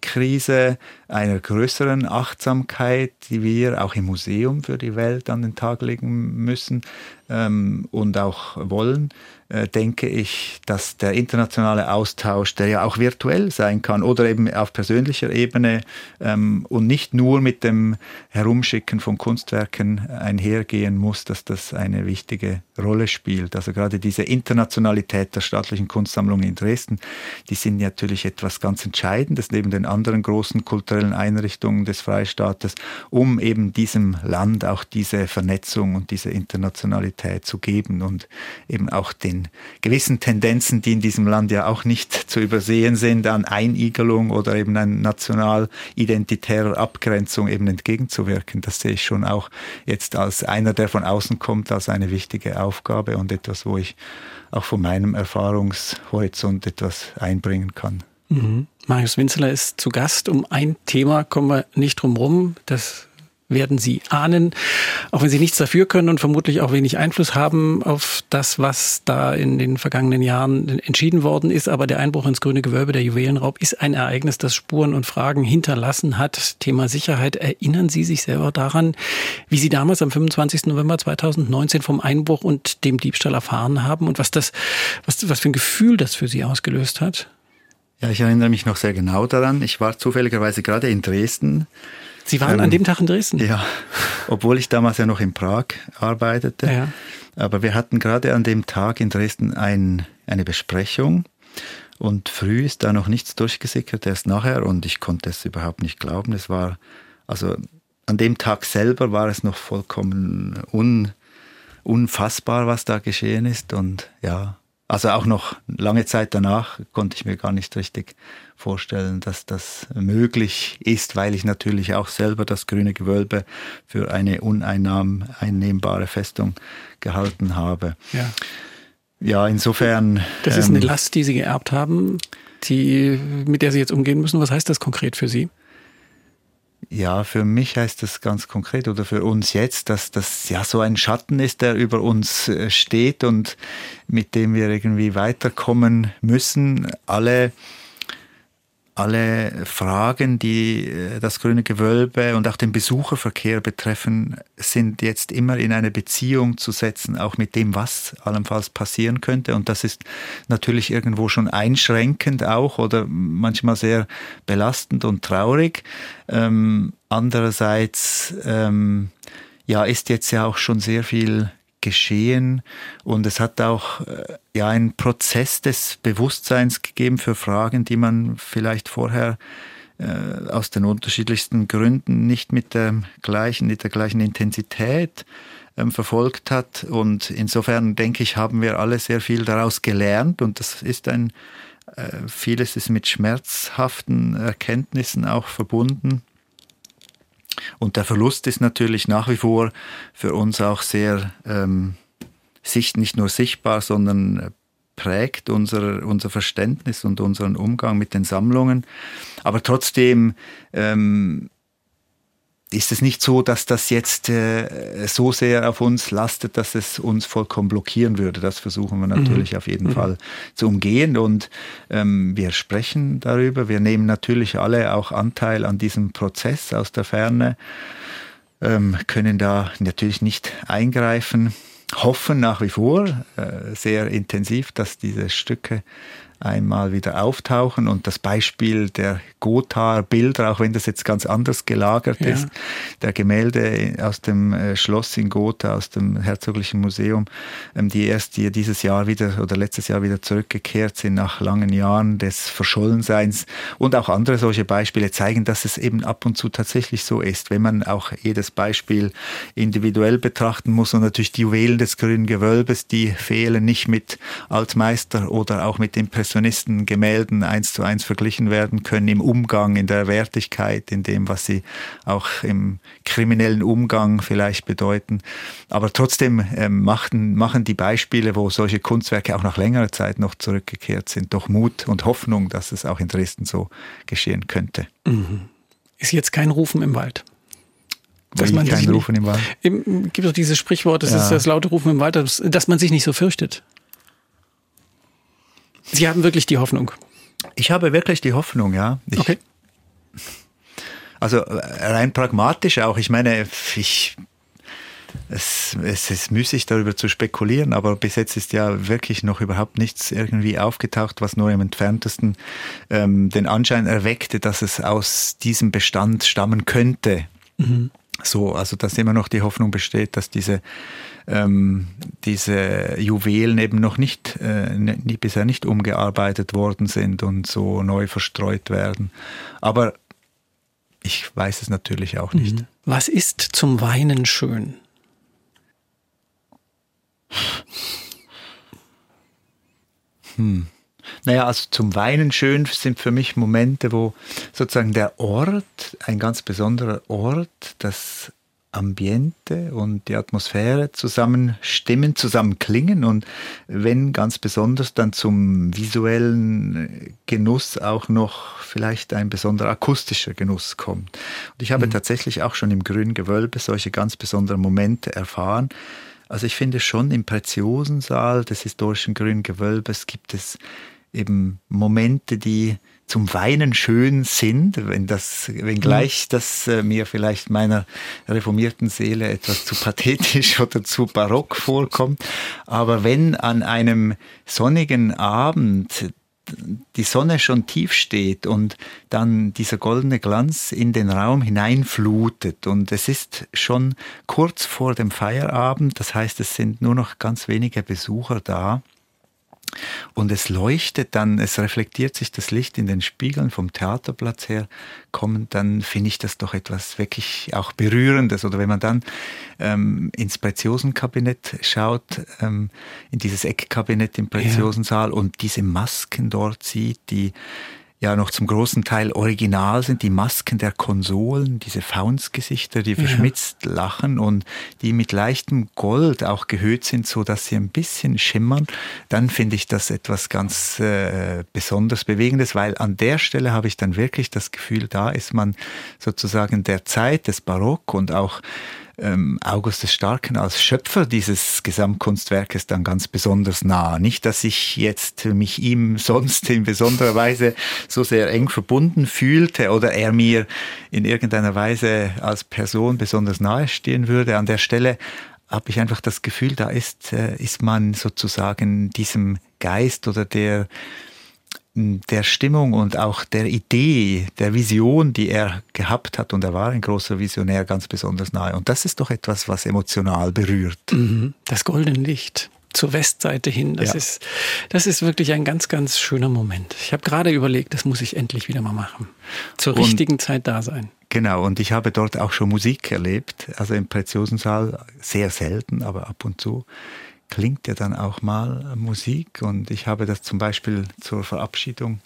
Klimakrise, einer größeren Achtsamkeit, die wir auch im Museum für die Welt an den Tag legen müssen ähm, und auch wollen. Äh, denke ich, dass der internationale Austausch, der ja auch virtuell sein kann oder eben auf persönlicher Ebene ähm, und nicht nur mit dem Herumschicken von Kunstwerken einhergehen muss, dass das eine wichtige Rolle spielt. Also gerade diese Internationalität der staatlichen Kunstsammlung in Dresden, die sind natürlich etwas ganz Entscheidendes neben den anderen großen kulturellen Einrichtungen des Freistaates, um eben diesem Land auch diese Vernetzung und diese Internationalität zu geben und eben auch den gewissen Tendenzen, die in diesem Land ja auch nicht zu übersehen sind, an Einigelung oder eben an national-identitärer Abgrenzung eben entgegenzuwirken. Das sehe ich schon auch jetzt als einer, der von außen kommt, als eine wichtige Aufgabe und etwas, wo ich auch von meinem Erfahrungshorizont etwas einbringen kann. Mhm. Marius Winzeler ist zu Gast. Um ein Thema kommen wir nicht drum rum. Das werden Sie ahnen, auch wenn Sie nichts dafür können und vermutlich auch wenig Einfluss haben auf das, was da in den vergangenen Jahren entschieden worden ist. Aber der Einbruch ins grüne Gewölbe, der Juwelenraub, ist ein Ereignis, das Spuren und Fragen hinterlassen hat. Thema Sicherheit. Erinnern Sie sich selber daran, wie Sie damals am 25. November 2019 vom Einbruch und dem Diebstahl erfahren haben und was das, was, was für ein Gefühl das für Sie ausgelöst hat? Ja, ich erinnere mich noch sehr genau daran. Ich war zufälligerweise gerade in Dresden Sie waren ähm, an dem Tag in Dresden? Ja, obwohl ich damals ja noch in Prag arbeitete. Ja. Aber wir hatten gerade an dem Tag in Dresden ein, eine Besprechung und früh ist da noch nichts durchgesickert, erst nachher und ich konnte es überhaupt nicht glauben. Es war, also an dem Tag selber war es noch vollkommen un, unfassbar, was da geschehen ist und ja, also auch noch lange Zeit danach konnte ich mir gar nicht richtig vorstellen, dass das möglich ist, weil ich natürlich auch selber das grüne Gewölbe für eine uneinnehmbare Festung gehalten habe. Ja, ja insofern. Das ist eine ähm, Last, die Sie geerbt haben, die, mit der Sie jetzt umgehen müssen. Was heißt das konkret für Sie? Ja, für mich heißt das ganz konkret oder für uns jetzt, dass das ja so ein Schatten ist, der über uns äh, steht und mit dem wir irgendwie weiterkommen müssen. Alle alle Fragen, die äh, das grüne Gewölbe und auch den Besucherverkehr betreffen, sind jetzt immer in eine Beziehung zu setzen, auch mit dem, was allenfalls passieren könnte. Und das ist natürlich irgendwo schon einschränkend auch oder manchmal sehr belastend und traurig. Ähm, andererseits ähm, ja, ist jetzt ja auch schon sehr viel geschehen. Und es hat auch äh, ja einen Prozess des Bewusstseins gegeben für Fragen, die man vielleicht vorher äh, aus den unterschiedlichsten Gründen nicht mit der gleichen, mit der gleichen Intensität ähm, verfolgt hat. Und insofern denke ich, haben wir alle sehr viel daraus gelernt. Und das ist ein äh, vieles ist mit schmerzhaften Erkenntnissen auch verbunden. Und der Verlust ist natürlich nach wie vor für uns auch sehr ähm, sicht, nicht nur sichtbar, sondern prägt unser, unser Verständnis und unseren Umgang mit den Sammlungen. Aber trotzdem ähm, ist es nicht so, dass das jetzt äh, so sehr auf uns lastet, dass es uns vollkommen blockieren würde. Das versuchen wir mhm. natürlich mhm. auf jeden mhm. Fall zu umgehen und ähm, wir sprechen darüber. Wir nehmen natürlich alle auch Anteil an diesem Prozess aus der Ferne, ähm, können da natürlich nicht eingreifen, hoffen nach wie vor äh, sehr intensiv, dass diese Stücke einmal wieder auftauchen. Und das Beispiel der Gothaer-Bilder, auch wenn das jetzt ganz anders gelagert ja. ist, der Gemälde aus dem äh, Schloss in Gotha, aus dem Herzoglichen Museum, ähm, die erst dieses Jahr wieder oder letztes Jahr wieder zurückgekehrt sind nach langen Jahren des Verschollenseins. Und auch andere solche Beispiele zeigen, dass es eben ab und zu tatsächlich so ist, wenn man auch jedes Beispiel individuell betrachten muss und natürlich die Juwelen des grünen Gewölbes, die fehlen nicht mit Altmeister oder auch mit Impressionen Impressionisten Gemälden eins zu eins verglichen werden können im Umgang, in der Wertigkeit, in dem, was sie auch im kriminellen Umgang vielleicht bedeuten. Aber trotzdem ähm, machen, machen die Beispiele, wo solche Kunstwerke auch nach längerer Zeit noch zurückgekehrt sind, doch Mut und Hoffnung, dass es auch in Dresden so geschehen könnte. Mhm. Ist jetzt kein Rufen im Wald. Dass man kein Rufen im Wald. Gibt doch dieses Sprichwort, das ja. ist das laute Rufen im Wald, dass, dass man sich nicht so fürchtet. Sie haben wirklich die Hoffnung. Ich habe wirklich die Hoffnung, ja. Ich, okay. Also rein pragmatisch auch. Ich meine, ich, es, es ist müßig darüber zu spekulieren, aber bis jetzt ist ja wirklich noch überhaupt nichts irgendwie aufgetaucht, was nur im entferntesten ähm, den Anschein erweckte, dass es aus diesem Bestand stammen könnte. Mhm. So, also dass immer noch die Hoffnung besteht, dass diese ähm, diese Juwelen eben noch nicht, äh, nie, bisher nicht umgearbeitet worden sind und so neu verstreut werden. Aber ich weiß es natürlich auch nicht. Mhm. Was ist zum Weinen schön? Hm. Naja, also zum Weinen schön sind für mich Momente, wo sozusagen der Ort, ein ganz besonderer Ort, das Ambiente und die Atmosphäre zusammen stimmen, zusammen klingen und wenn ganz besonders dann zum visuellen Genuss auch noch vielleicht ein besonderer akustischer Genuss kommt. Und ich habe mhm. tatsächlich auch schon im grünen Gewölbe solche ganz besonderen Momente erfahren. Also ich finde schon im Preziosensaal des historischen grünen Gewölbes gibt es eben Momente, die zum Weinen schön sind, wenn das, wenngleich mhm. das äh, mir vielleicht meiner reformierten Seele etwas zu pathetisch <laughs> oder zu barock vorkommt. Aber wenn an einem sonnigen Abend die Sonne schon tief steht und dann dieser goldene Glanz in den Raum hineinflutet und es ist schon kurz vor dem Feierabend, das heißt es sind nur noch ganz wenige Besucher da, und es leuchtet dann, es reflektiert sich das Licht in den Spiegeln vom Theaterplatz her kommend, dann finde ich das doch etwas wirklich auch Berührendes. Oder wenn man dann ähm, ins Preziosenkabinett schaut, ähm, in dieses Eckkabinett im Preziosensaal ja. und diese Masken dort sieht, die ja noch zum großen Teil original sind, die Masken der Konsolen, diese Faunsgesichter, die verschmitzt ja. lachen und die mit leichtem Gold auch gehöht sind, so dass sie ein bisschen schimmern, dann finde ich das etwas ganz äh, besonders Bewegendes, weil an der Stelle habe ich dann wirklich das Gefühl, da ist man sozusagen der Zeit des Barock und auch ähm, August des Starken als Schöpfer dieses Gesamtkunstwerkes dann ganz besonders nah. Nicht, dass ich jetzt mich ihm <laughs> sonst in besonderer Weise so sehr eng verbunden fühlte oder er mir in irgendeiner Weise als Person besonders nahe stehen würde. An der Stelle habe ich einfach das Gefühl, da ist, äh, ist man sozusagen diesem Geist oder der der Stimmung und auch der Idee, der Vision, die er gehabt hat, und er war ein großer Visionär, ganz besonders nahe. Und das ist doch etwas, was emotional berührt. Mhm. Das goldene Licht zur Westseite hin. Das, ja. ist, das ist wirklich ein ganz, ganz schöner Moment. Ich habe gerade überlegt, das muss ich endlich wieder mal machen. Zur und, richtigen Zeit da sein. Genau, und ich habe dort auch schon Musik erlebt, also im Preziosensaal, sehr selten, aber ab und zu klingt ja dann auch mal Musik. Und ich habe das zum Beispiel zur Verabschiedung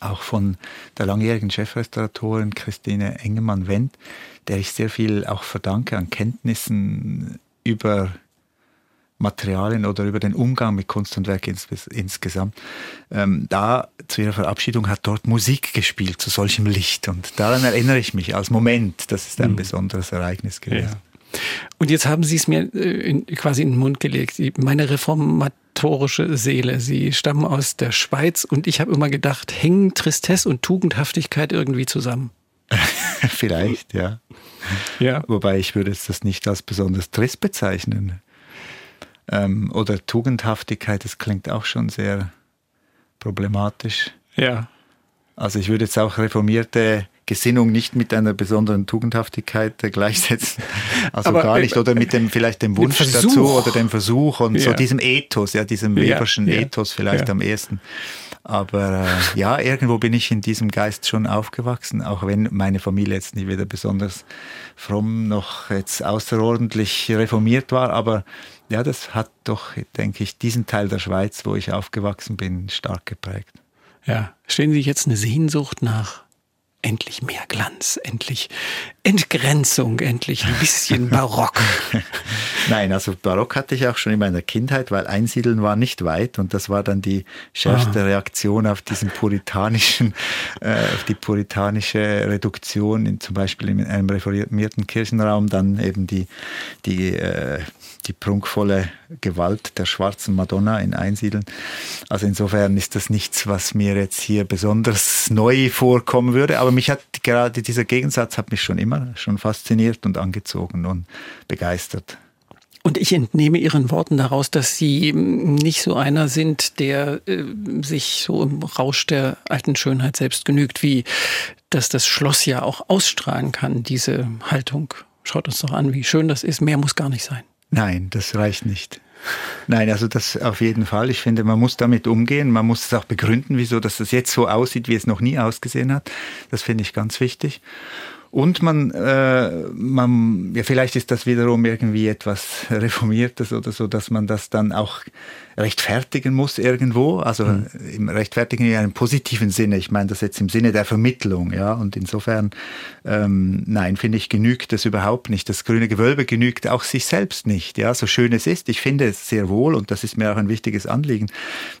auch von der langjährigen Chefrestauratorin Christine Engemann-Wendt, der ich sehr viel auch verdanke an Kenntnissen über Materialien oder über den Umgang mit Kunst und Werk ins, insgesamt. Ähm, da zu ihrer Verabschiedung hat dort Musik gespielt zu solchem Licht und daran erinnere ich mich als Moment. Das ist ein mhm. besonderes Ereignis gewesen. Ja. Und jetzt haben Sie es mir äh, in, quasi in den Mund gelegt. Meine reformatorische Seele. Sie stammen aus der Schweiz und ich habe immer gedacht, hängen Tristesse und Tugendhaftigkeit irgendwie zusammen? <laughs> Vielleicht, ja. ja. Wobei ich würde das nicht als besonders trist bezeichnen. Ähm, oder Tugendhaftigkeit, das klingt auch schon sehr problematisch. Ja. Also ich würde jetzt auch reformierte Gesinnung nicht mit einer besonderen Tugendhaftigkeit äh, gleichsetzen. <laughs> Also Aber, gar nicht. Oder mit dem vielleicht dem Wunsch dazu oder dem Versuch und ja. so diesem Ethos, ja, diesem Weberschen ja, Ethos vielleicht am ehesten. Aber äh, ja, irgendwo bin ich in diesem Geist schon aufgewachsen, auch wenn meine Familie jetzt nicht weder besonders fromm noch jetzt außerordentlich reformiert war. Aber ja, das hat doch, denke ich, diesen Teil der Schweiz, wo ich aufgewachsen bin, stark geprägt. Ja, stehen Sie jetzt eine Sehnsucht nach endlich mehr Glanz, endlich Entgrenzung, endlich ein bisschen <laughs> Barock. Nein, also Barock hatte ich auch schon in meiner Kindheit, weil Einsiedeln war nicht weit und das war dann die schärfste ah. Reaktion auf diesen puritanischen, <laughs> äh, auf die puritanische Reduktion, in, zum Beispiel in einem reformierten Kirchenraum, dann eben die, die äh, die prunkvolle Gewalt der schwarzen Madonna in Einsiedeln. Also insofern ist das nichts, was mir jetzt hier besonders neu vorkommen würde. Aber mich hat gerade dieser Gegensatz hat mich schon immer schon fasziniert und angezogen und begeistert. Und ich entnehme Ihren Worten daraus, dass Sie nicht so einer sind, der äh, sich so im Rausch der alten Schönheit selbst genügt, wie dass das Schloss ja auch ausstrahlen kann, diese Haltung. Schaut uns doch an, wie schön das ist. Mehr muss gar nicht sein. Nein, das reicht nicht. Nein, also das auf jeden Fall. Ich finde, man muss damit umgehen. Man muss es auch begründen, wieso dass das jetzt so aussieht, wie es noch nie ausgesehen hat. Das finde ich ganz wichtig. Und man, äh, man, ja, vielleicht ist das wiederum irgendwie etwas Reformiertes oder so, dass man das dann auch rechtfertigen muss irgendwo. Also mhm. im Rechtfertigen in einem positiven Sinne. Ich meine das jetzt im Sinne der Vermittlung, ja. Und insofern, ähm, nein, finde ich, genügt das überhaupt nicht. Das grüne Gewölbe genügt auch sich selbst nicht, ja. So schön es ist. Ich finde es sehr wohl, und das ist mir auch ein wichtiges Anliegen,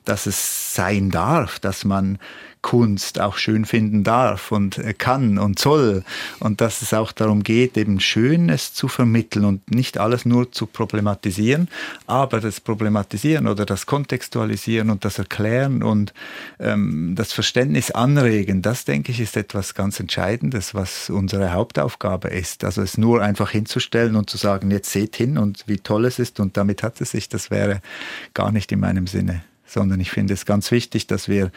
dass es sein darf, dass man Kunst auch schön finden darf und äh, kann und soll. Und dass es auch darum geht, eben Schönes zu vermitteln und nicht alles nur zu problematisieren, aber das Problematisieren oder das Kontextualisieren und das Erklären und ähm, das Verständnis anregen, das denke ich ist etwas ganz Entscheidendes, was unsere Hauptaufgabe ist. Also es nur einfach hinzustellen und zu sagen, jetzt seht hin und wie toll es ist und damit hat es sich, das wäre gar nicht in meinem Sinne sondern ich finde es ganz wichtig, dass wir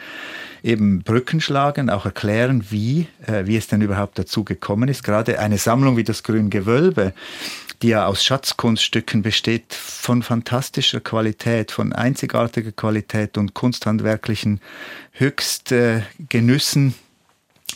eben Brücken schlagen, auch erklären, wie, äh, wie es denn überhaupt dazu gekommen ist. Gerade eine Sammlung wie das Grün Gewölbe, die ja aus Schatzkunststücken besteht, von fantastischer Qualität, von einzigartiger Qualität und kunsthandwerklichen Höchstgenüssen. Äh,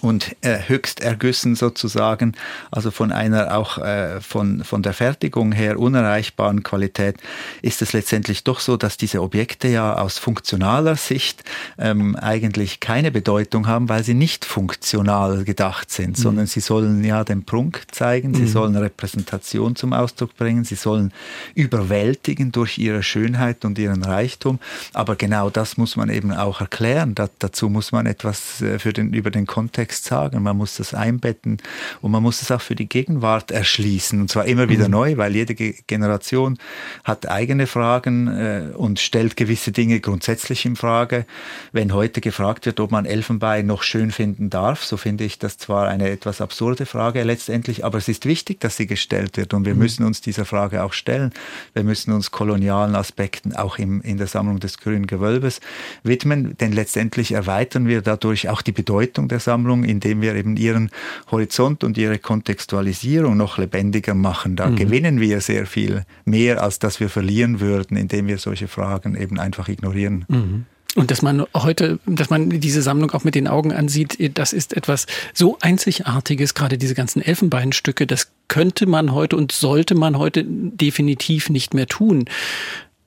und äh, höchst ergüssen sozusagen, also von einer auch äh, von, von der Fertigung her unerreichbaren Qualität, ist es letztendlich doch so, dass diese Objekte ja aus funktionaler Sicht ähm, eigentlich keine Bedeutung haben, weil sie nicht funktional gedacht sind, mhm. sondern sie sollen ja den Prunk zeigen, sie mhm. sollen Repräsentation zum Ausdruck bringen, sie sollen überwältigen durch ihre Schönheit und ihren Reichtum, aber genau das muss man eben auch erklären, da, dazu muss man etwas äh, für den, über den Kontext Kontext sagen, man muss das einbetten und man muss es auch für die Gegenwart erschließen und zwar immer wieder mhm. neu, weil jede Generation hat eigene Fragen äh, und stellt gewisse Dinge grundsätzlich in Frage. Wenn heute gefragt wird, ob man Elfenbein noch schön finden darf, so finde ich das zwar eine etwas absurde Frage letztendlich, aber es ist wichtig, dass sie gestellt wird und wir mhm. müssen uns dieser Frage auch stellen. Wir müssen uns kolonialen Aspekten auch im, in der Sammlung des Grünen Gewölbes widmen, denn letztendlich erweitern wir dadurch auch die Bedeutung der Sammlung, indem wir eben ihren Horizont und ihre Kontextualisierung noch lebendiger machen. Da mhm. gewinnen wir sehr viel mehr, als dass wir verlieren würden, indem wir solche Fragen eben einfach ignorieren. Mhm. Und dass man heute, dass man diese Sammlung auch mit den Augen ansieht, das ist etwas so Einzigartiges, gerade diese ganzen Elfenbeinstücke, das könnte man heute und sollte man heute definitiv nicht mehr tun.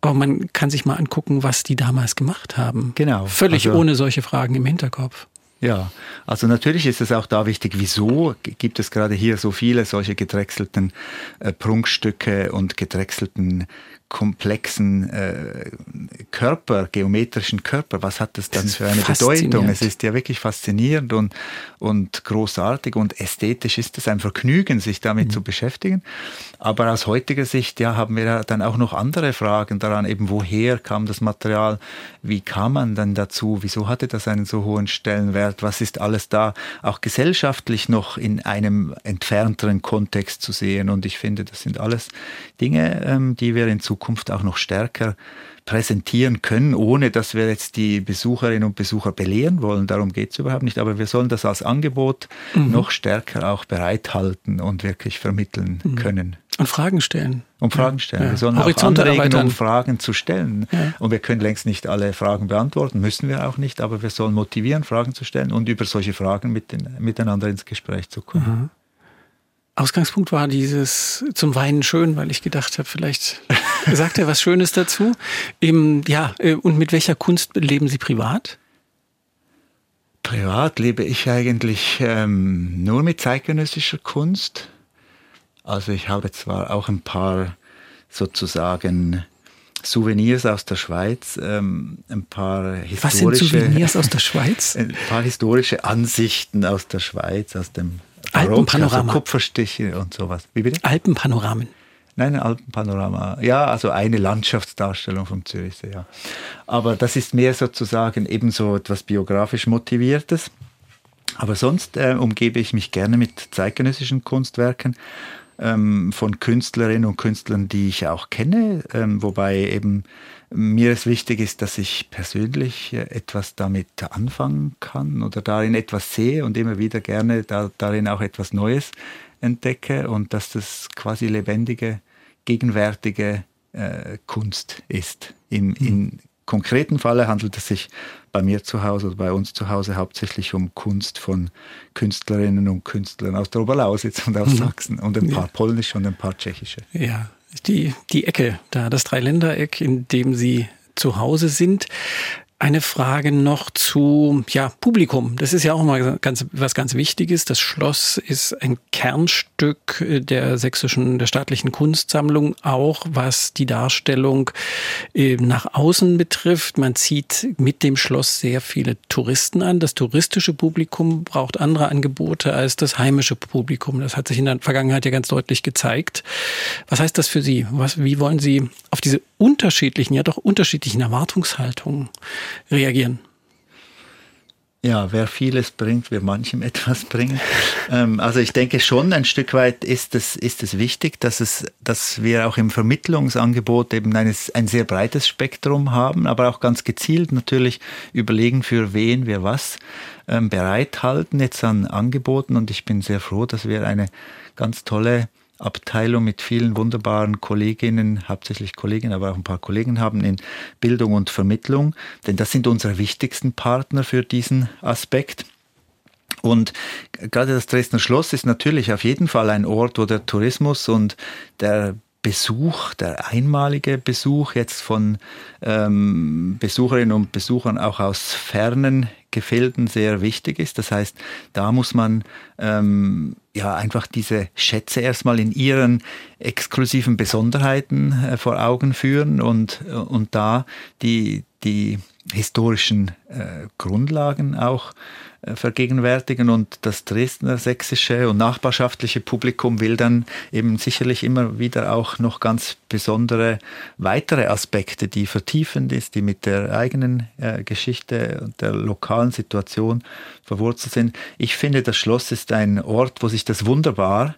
Aber man kann sich mal angucken, was die damals gemacht haben. Genau. Völlig also, ohne solche Fragen im Hinterkopf. Ja, also natürlich ist es auch da wichtig, wieso gibt es gerade hier so viele solche gedrechselten äh, Prunkstücke und gedrechselten komplexen äh, Körper, geometrischen Körper, was hat das dann für eine Bedeutung? Es ist ja wirklich faszinierend und, und großartig und ästhetisch ist es ein Vergnügen, sich damit mhm. zu beschäftigen. Aber aus heutiger Sicht ja, haben wir dann auch noch andere Fragen daran, eben woher kam das Material, wie kam man dann dazu, wieso hatte das einen so hohen Stellenwert, was ist alles da auch gesellschaftlich noch in einem entfernteren Kontext zu sehen. Und ich finde, das sind alles Dinge, ähm, die wir in Zukunft Zukunft auch noch stärker präsentieren können, ohne dass wir jetzt die Besucherinnen und Besucher belehren wollen. Darum geht es überhaupt nicht. Aber wir sollen das als Angebot mhm. noch stärker auch bereithalten und wirklich vermitteln mhm. können. Und Fragen stellen. Und Fragen stellen. Ja. Wir sollen Horizonte auch anregen, um Fragen zu stellen. Ja. Und wir können längst nicht alle Fragen beantworten, müssen wir auch nicht, aber wir sollen motivieren, Fragen zu stellen und über solche Fragen mit den, miteinander ins Gespräch zu kommen. Mhm. Ausgangspunkt war dieses zum Weinen schön, weil ich gedacht habe, vielleicht <laughs> sagt er was Schönes dazu. Eben, ja, äh, und mit welcher Kunst leben Sie privat? Privat lebe ich eigentlich ähm, nur mit zeitgenössischer Kunst. Also ich habe zwar auch ein paar sozusagen Souvenirs aus der Schweiz, ähm, ein paar historische. Was sind Souvenirs aus der Schweiz? <laughs> Ein paar historische Ansichten aus der Schweiz, aus dem Alpenpanorama. Also Kupferstiche und sowas. Wie bitte? Alpenpanoramen. Nein, ein Alpenpanorama. Ja, also eine Landschaftsdarstellung vom Zürichsee, ja. Aber das ist mehr sozusagen ebenso etwas biografisch motiviertes. Aber sonst äh, umgebe ich mich gerne mit zeitgenössischen Kunstwerken ähm, von Künstlerinnen und Künstlern, die ich auch kenne, ähm, wobei eben mir es wichtig ist, dass ich persönlich äh, etwas damit anfangen kann oder darin etwas sehe und immer wieder gerne da, darin auch etwas Neues entdecke und dass das quasi lebendige, gegenwärtige äh, Kunst ist. Im, mhm. Im konkreten Falle handelt es sich bei mir zu Hause oder bei uns zu Hause hauptsächlich um Kunst von Künstlerinnen und Künstlern aus der Oberlausitz und aus mhm. Sachsen und ein paar ja. polnische und ein paar tschechische. Ja, die, die Ecke, da das Dreiländereck, in dem Sie zu Hause sind. Eine Frage noch zu ja, Publikum. Das ist ja auch mal ganz, was ganz Wichtiges. Das Schloss ist ein Kernstück der sächsischen, der staatlichen Kunstsammlung, auch was die Darstellung äh, nach außen betrifft. Man zieht mit dem Schloss sehr viele Touristen an. Das touristische Publikum braucht andere Angebote als das heimische Publikum. Das hat sich in der Vergangenheit ja ganz deutlich gezeigt. Was heißt das für Sie? Was, wie wollen Sie auf diese unterschiedlichen, ja doch unterschiedlichen Erwartungshaltungen reagieren? Ja, wer vieles bringt, wird manchem <laughs> etwas bringen. ähm, also ich denke schon, ein Stück weit ist es, ist es wichtig, dass, es, dass wir auch im Vermittlungsangebot eben eines, ein sehr breites Spektrum haben, aber auch ganz gezielt natürlich überlegen, für wen wir was ähm, bereithalten jetzt an Angeboten. Und ich bin sehr froh, dass wir eine ganz tolle Abteilung mit vielen wunderbaren Kolleginnen, hauptsächlich Kolleginnen, aber auch ein paar Kollegen haben in Bildung und Vermittlung, denn das sind unsere wichtigsten Partner für diesen Aspekt. Und gerade das Dresdner Schloss ist natürlich auf jeden Fall ein Ort, wo der Tourismus und der Besuch, der einmalige Besuch jetzt von ähm, Besucherinnen und Besuchern auch aus fernen Gefilden sehr wichtig ist. Das heißt, da muss man ähm, ja einfach diese Schätze erstmal in ihren exklusiven Besonderheiten äh, vor Augen führen und, und da die, die historischen äh, Grundlagen auch äh, vergegenwärtigen und das Dresdner sächsische und nachbarschaftliche Publikum will dann eben sicherlich immer wieder auch noch ganz besondere weitere Aspekte, die vertiefend ist, die mit der eigenen äh, Geschichte und der lokalen Situation verwurzelt sind. Ich finde, das Schloss ist ein Ort, wo sich das wunderbar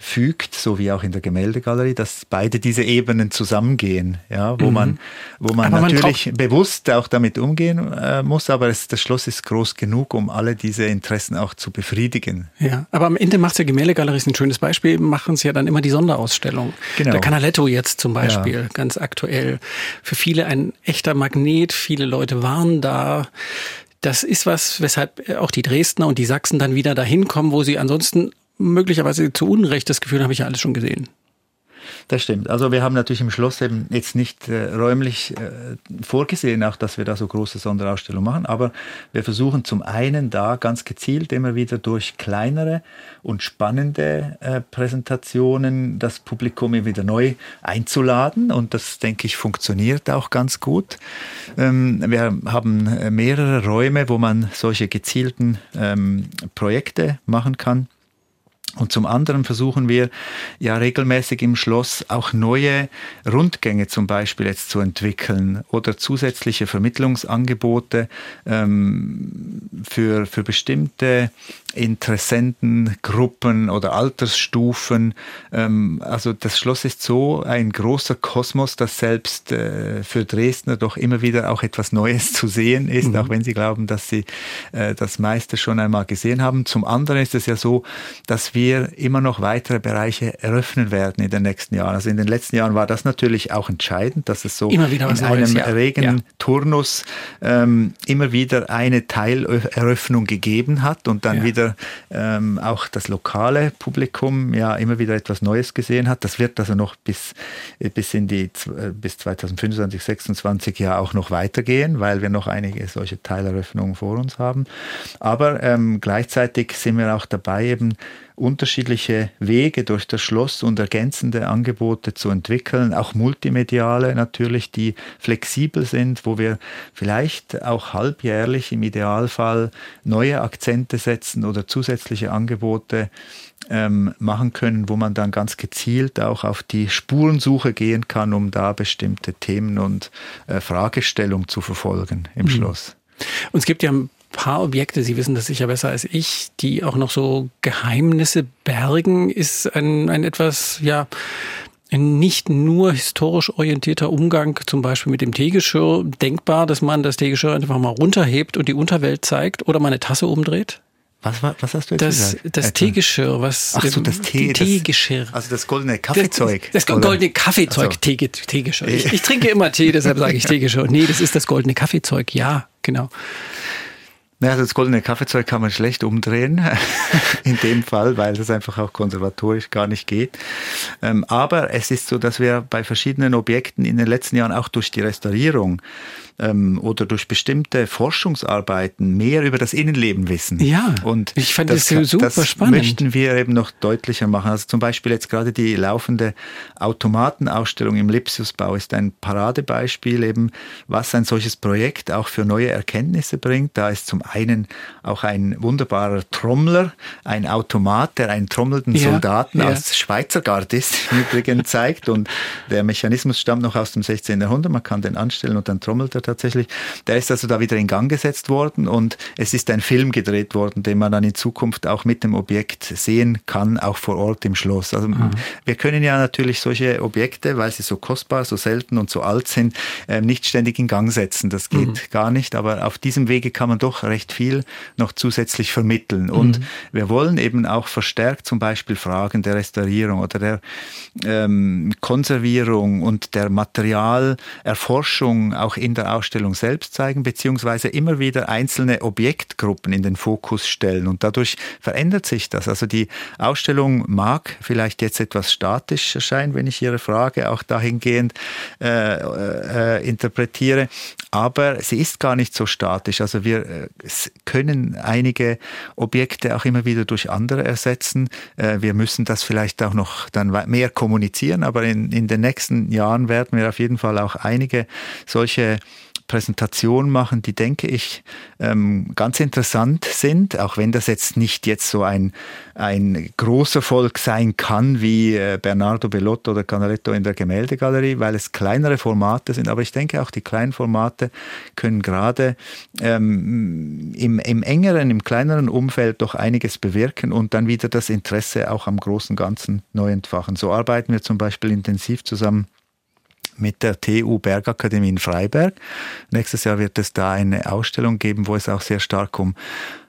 fügt, so wie auch in der Gemäldegalerie, dass beide diese Ebenen zusammengehen, ja, wo mhm. man, wo man aber natürlich man bewusst auch damit umgehen äh, muss, aber es, das Schloss ist groß genug, um alle diese Interessen auch zu befriedigen. Ja, aber am Ende macht ja Gemäldegalerie ist ein schönes Beispiel, machen sie ja dann immer die Sonderausstellung. Genau. Der Canaletto jetzt zum Beispiel, ja. ganz aktuell. Für viele ein echter Magnet, viele Leute waren da. Das ist was, weshalb auch die Dresdner und die Sachsen dann wieder dahin kommen, wo sie ansonsten möglicherweise zu Unrecht das Gefühl, habe ich ja alles schon gesehen. Das stimmt. Also wir haben natürlich im Schloss eben jetzt nicht äh, räumlich äh, vorgesehen, auch dass wir da so große Sonderausstellungen machen, aber wir versuchen zum einen da ganz gezielt immer wieder durch kleinere und spannende äh, Präsentationen das Publikum wieder neu einzuladen und das denke ich funktioniert auch ganz gut. Ähm, wir haben äh, mehrere Räume, wo man solche gezielten ähm, Projekte machen kann. Und zum anderen versuchen wir ja regelmäßig im Schloss auch neue Rundgänge zum Beispiel jetzt zu entwickeln oder zusätzliche Vermittlungsangebote ähm, für, für bestimmte Interessentengruppen oder Altersstufen. Ähm, also das Schloss ist so ein großer Kosmos, dass selbst äh, für Dresdner doch immer wieder auch etwas Neues zu sehen ist, mhm. auch wenn sie glauben, dass sie äh, das meiste schon einmal gesehen haben. Zum anderen ist es ja so, dass wir immer noch weitere Bereiche eröffnen werden in den nächsten Jahren. Also in den letzten Jahren war das natürlich auch entscheidend, dass es so in einem ja. regen ja. Turnus ähm, immer wieder eine Teileröffnung gegeben hat und dann ja. wieder ähm, auch das lokale Publikum ja immer wieder etwas Neues gesehen hat. Das wird also noch bis, bis in die äh, bis 2025, 2026 ja auch noch weitergehen, weil wir noch einige solche Teileröffnungen vor uns haben. Aber ähm, gleichzeitig sind wir auch dabei, eben unterschiedliche Wege durch das Schloss und ergänzende Angebote zu entwickeln, auch multimediale natürlich, die flexibel sind, wo wir vielleicht auch halbjährlich im Idealfall neue Akzente setzen oder zusätzliche Angebote ähm, machen können, wo man dann ganz gezielt auch auf die Spurensuche gehen kann, um da bestimmte Themen und äh, Fragestellungen zu verfolgen im mhm. Schloss. Und es gibt ja paar Objekte, Sie wissen das sicher besser als ich, die auch noch so Geheimnisse bergen, ist ein, ein etwas, ja, ein nicht nur historisch orientierter Umgang zum Beispiel mit dem Teegeschirr denkbar, dass man das Teegeschirr einfach mal runterhebt und die Unterwelt zeigt oder mal eine Tasse umdreht? Was, was, was hast du jetzt das, gesagt? Das Teegeschirr, was. Ach so, das Tee. Teegeschirr. also das goldene Kaffeezeug. Das, das goldene Kaffeezeug, also. Tee, Teegeschirr. Ich, ich trinke immer Tee, deshalb sage ich <laughs> Teegeschirr. Nee, das ist das goldene Kaffeezeug. Ja, genau. Naja, das goldene Kaffeezeug kann man schlecht umdrehen, <laughs> in dem Fall, weil das einfach auch konservatorisch gar nicht geht. Ähm, aber es ist so, dass wir bei verschiedenen Objekten in den letzten Jahren auch durch die Restaurierung ähm, oder durch bestimmte Forschungsarbeiten mehr über das Innenleben wissen. Ja, und ich fand das, das super das spannend. möchten wir eben noch deutlicher machen. Also zum Beispiel jetzt gerade die laufende Automatenausstellung im Lipsiusbau ist ein Paradebeispiel eben, was ein solches Projekt auch für neue Erkenntnisse bringt. Da ist zum einen auch ein wunderbarer Trommler, ein Automat, der einen trommelnden ja, Soldaten ja. als Schweizer Gardist <laughs> im Übrigen zeigt und der Mechanismus stammt noch aus dem 16. Jahrhundert. Man kann den anstellen und dann trommelt er tatsächlich. Der ist also da wieder in Gang gesetzt worden und es ist ein Film gedreht worden, den man dann in Zukunft auch mit dem Objekt sehen kann, auch vor Ort im Schloss. Also mhm. wir können ja natürlich solche Objekte, weil sie so kostbar, so selten und so alt sind, ähm, nicht ständig in Gang setzen. Das geht mhm. gar nicht, aber auf diesem Wege kann man doch recht viel noch zusätzlich vermitteln. Und mhm. wir wollen eben auch verstärkt zum Beispiel Fragen der Restaurierung oder der ähm, Konservierung und der Materialerforschung auch in der Ausstellung selbst zeigen, beziehungsweise immer wieder einzelne Objektgruppen in den Fokus stellen. Und dadurch verändert sich das. Also die Ausstellung mag vielleicht jetzt etwas statisch erscheinen, wenn ich Ihre Frage auch dahingehend äh, äh, interpretiere, aber sie ist gar nicht so statisch. Also wir äh, können einige Objekte auch immer wieder durch andere ersetzen. Äh, wir müssen das vielleicht auch noch dann mehr kommunizieren, aber in, in den nächsten Jahren werden wir auf jeden Fall auch einige solche Präsentation machen, die, denke ich, ähm, ganz interessant sind, auch wenn das jetzt nicht jetzt so ein, ein großer Volk sein kann wie äh, Bernardo Bellotto oder Canaletto in der Gemäldegalerie, weil es kleinere Formate sind. Aber ich denke auch, die kleinen Formate können gerade ähm, im, im engeren, im kleineren Umfeld doch einiges bewirken und dann wieder das Interesse auch am großen Ganzen neu entfachen. So arbeiten wir zum Beispiel intensiv zusammen mit der TU Bergakademie in Freiberg. Nächstes Jahr wird es da eine Ausstellung geben, wo es auch sehr stark um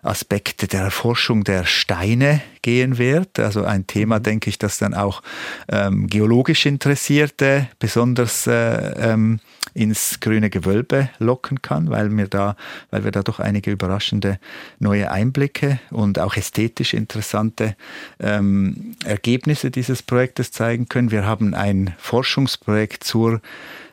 Aspekte der Erforschung der Steine gehen wird. Also ein Thema, mhm. denke ich, das dann auch ähm, geologisch Interessierte besonders äh, ähm, ins grüne Gewölbe locken kann, weil wir da, weil wir da doch einige überraschende neue Einblicke und auch ästhetisch interessante ähm, Ergebnisse dieses Projektes zeigen können. Wir haben ein Forschungsprojekt zur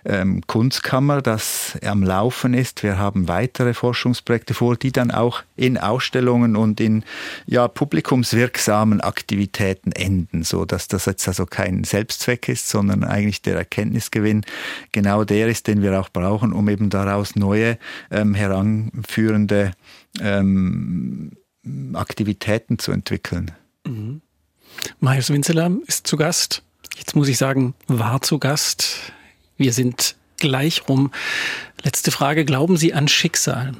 ähm, Kunstkammer, das am Laufen ist. Wir haben weitere Forschungsprojekte vor, die dann auch in Ausstellungen und in ja, publikumswirksamen Aktivitäten enden, so dass das jetzt also kein Selbstzweck ist, sondern eigentlich der Erkenntnisgewinn genau der ist, den wir auch brauchen, um eben daraus neue ähm, heranführende ähm, Aktivitäten zu entwickeln. Mhm. Marius Winzeler ist zu Gast. Jetzt muss ich sagen, war zu Gast wir sind gleich rum. Letzte Frage. Glauben Sie an Schicksal?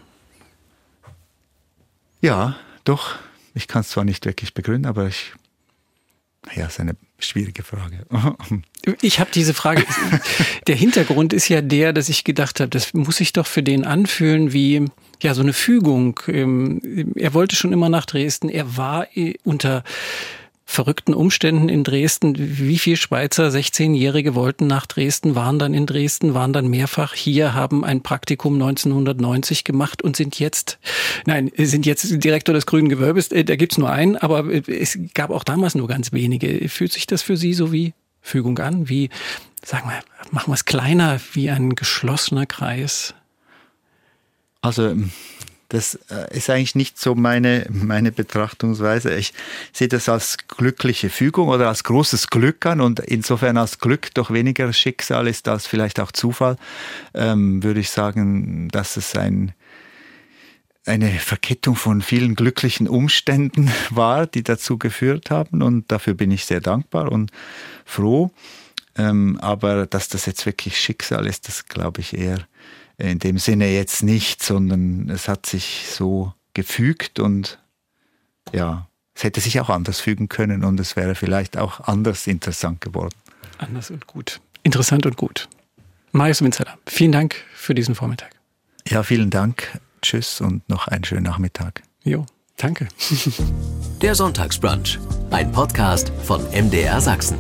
Ja, doch. Ich kann es zwar nicht wirklich begründen, aber ich, ja, ist eine schwierige Frage. <laughs> Ich habe diese Frage. der Hintergrund ist ja der, dass ich gedacht habe, das muss sich doch für den anfühlen wie ja so eine Fügung. Ähm, er wollte schon immer nach Dresden. Er war äh, unter verrückten Umständen in Dresden. Wie viele Schweizer 16-Jährige wollten nach Dresden, waren dann in Dresden, waren dann mehrfach hier, haben ein Praktikum 1990 gemacht und sind jetzt, nein, sind jetzt Direktor des Grünen Gewölbes. Äh, da gibt's nur einen, aber es gab auch damals nur ganz wenige. Fühlt sich das für Sie so wie Fügung an? Wie, sagen wir, machen wir es kleiner, wie ein geschlossener Kreis? Also das äh, ist eigentlich nicht so meine, meine Betrachtungsweise. Ich sehe das als glückliche Fügung oder als großes Glück an und insofern als Glück doch weniger Schicksal ist als vielleicht auch Zufall, ähm, würde ich sagen, dass es ein, eine Verkettung von vielen glücklichen Umständen <laughs> war, die dazu geführt haben und dafür bin ich sehr dankbar und froh. Ähm, aber dass das jetzt wirklich Schicksal ist, das glaube ich eher in dem Sinne jetzt nicht, sondern es hat sich so gefügt und ja, es hätte sich auch anders fügen können und es wäre vielleicht auch anders interessant geworden. Anders und gut. Interessant und gut. Marius Winzeler, vielen Dank für diesen Vormittag. Ja, vielen Dank. Tschüss und noch einen schönen Nachmittag. Jo, danke. Der Sonntagsbrunch, ein Podcast von MDR Sachsen.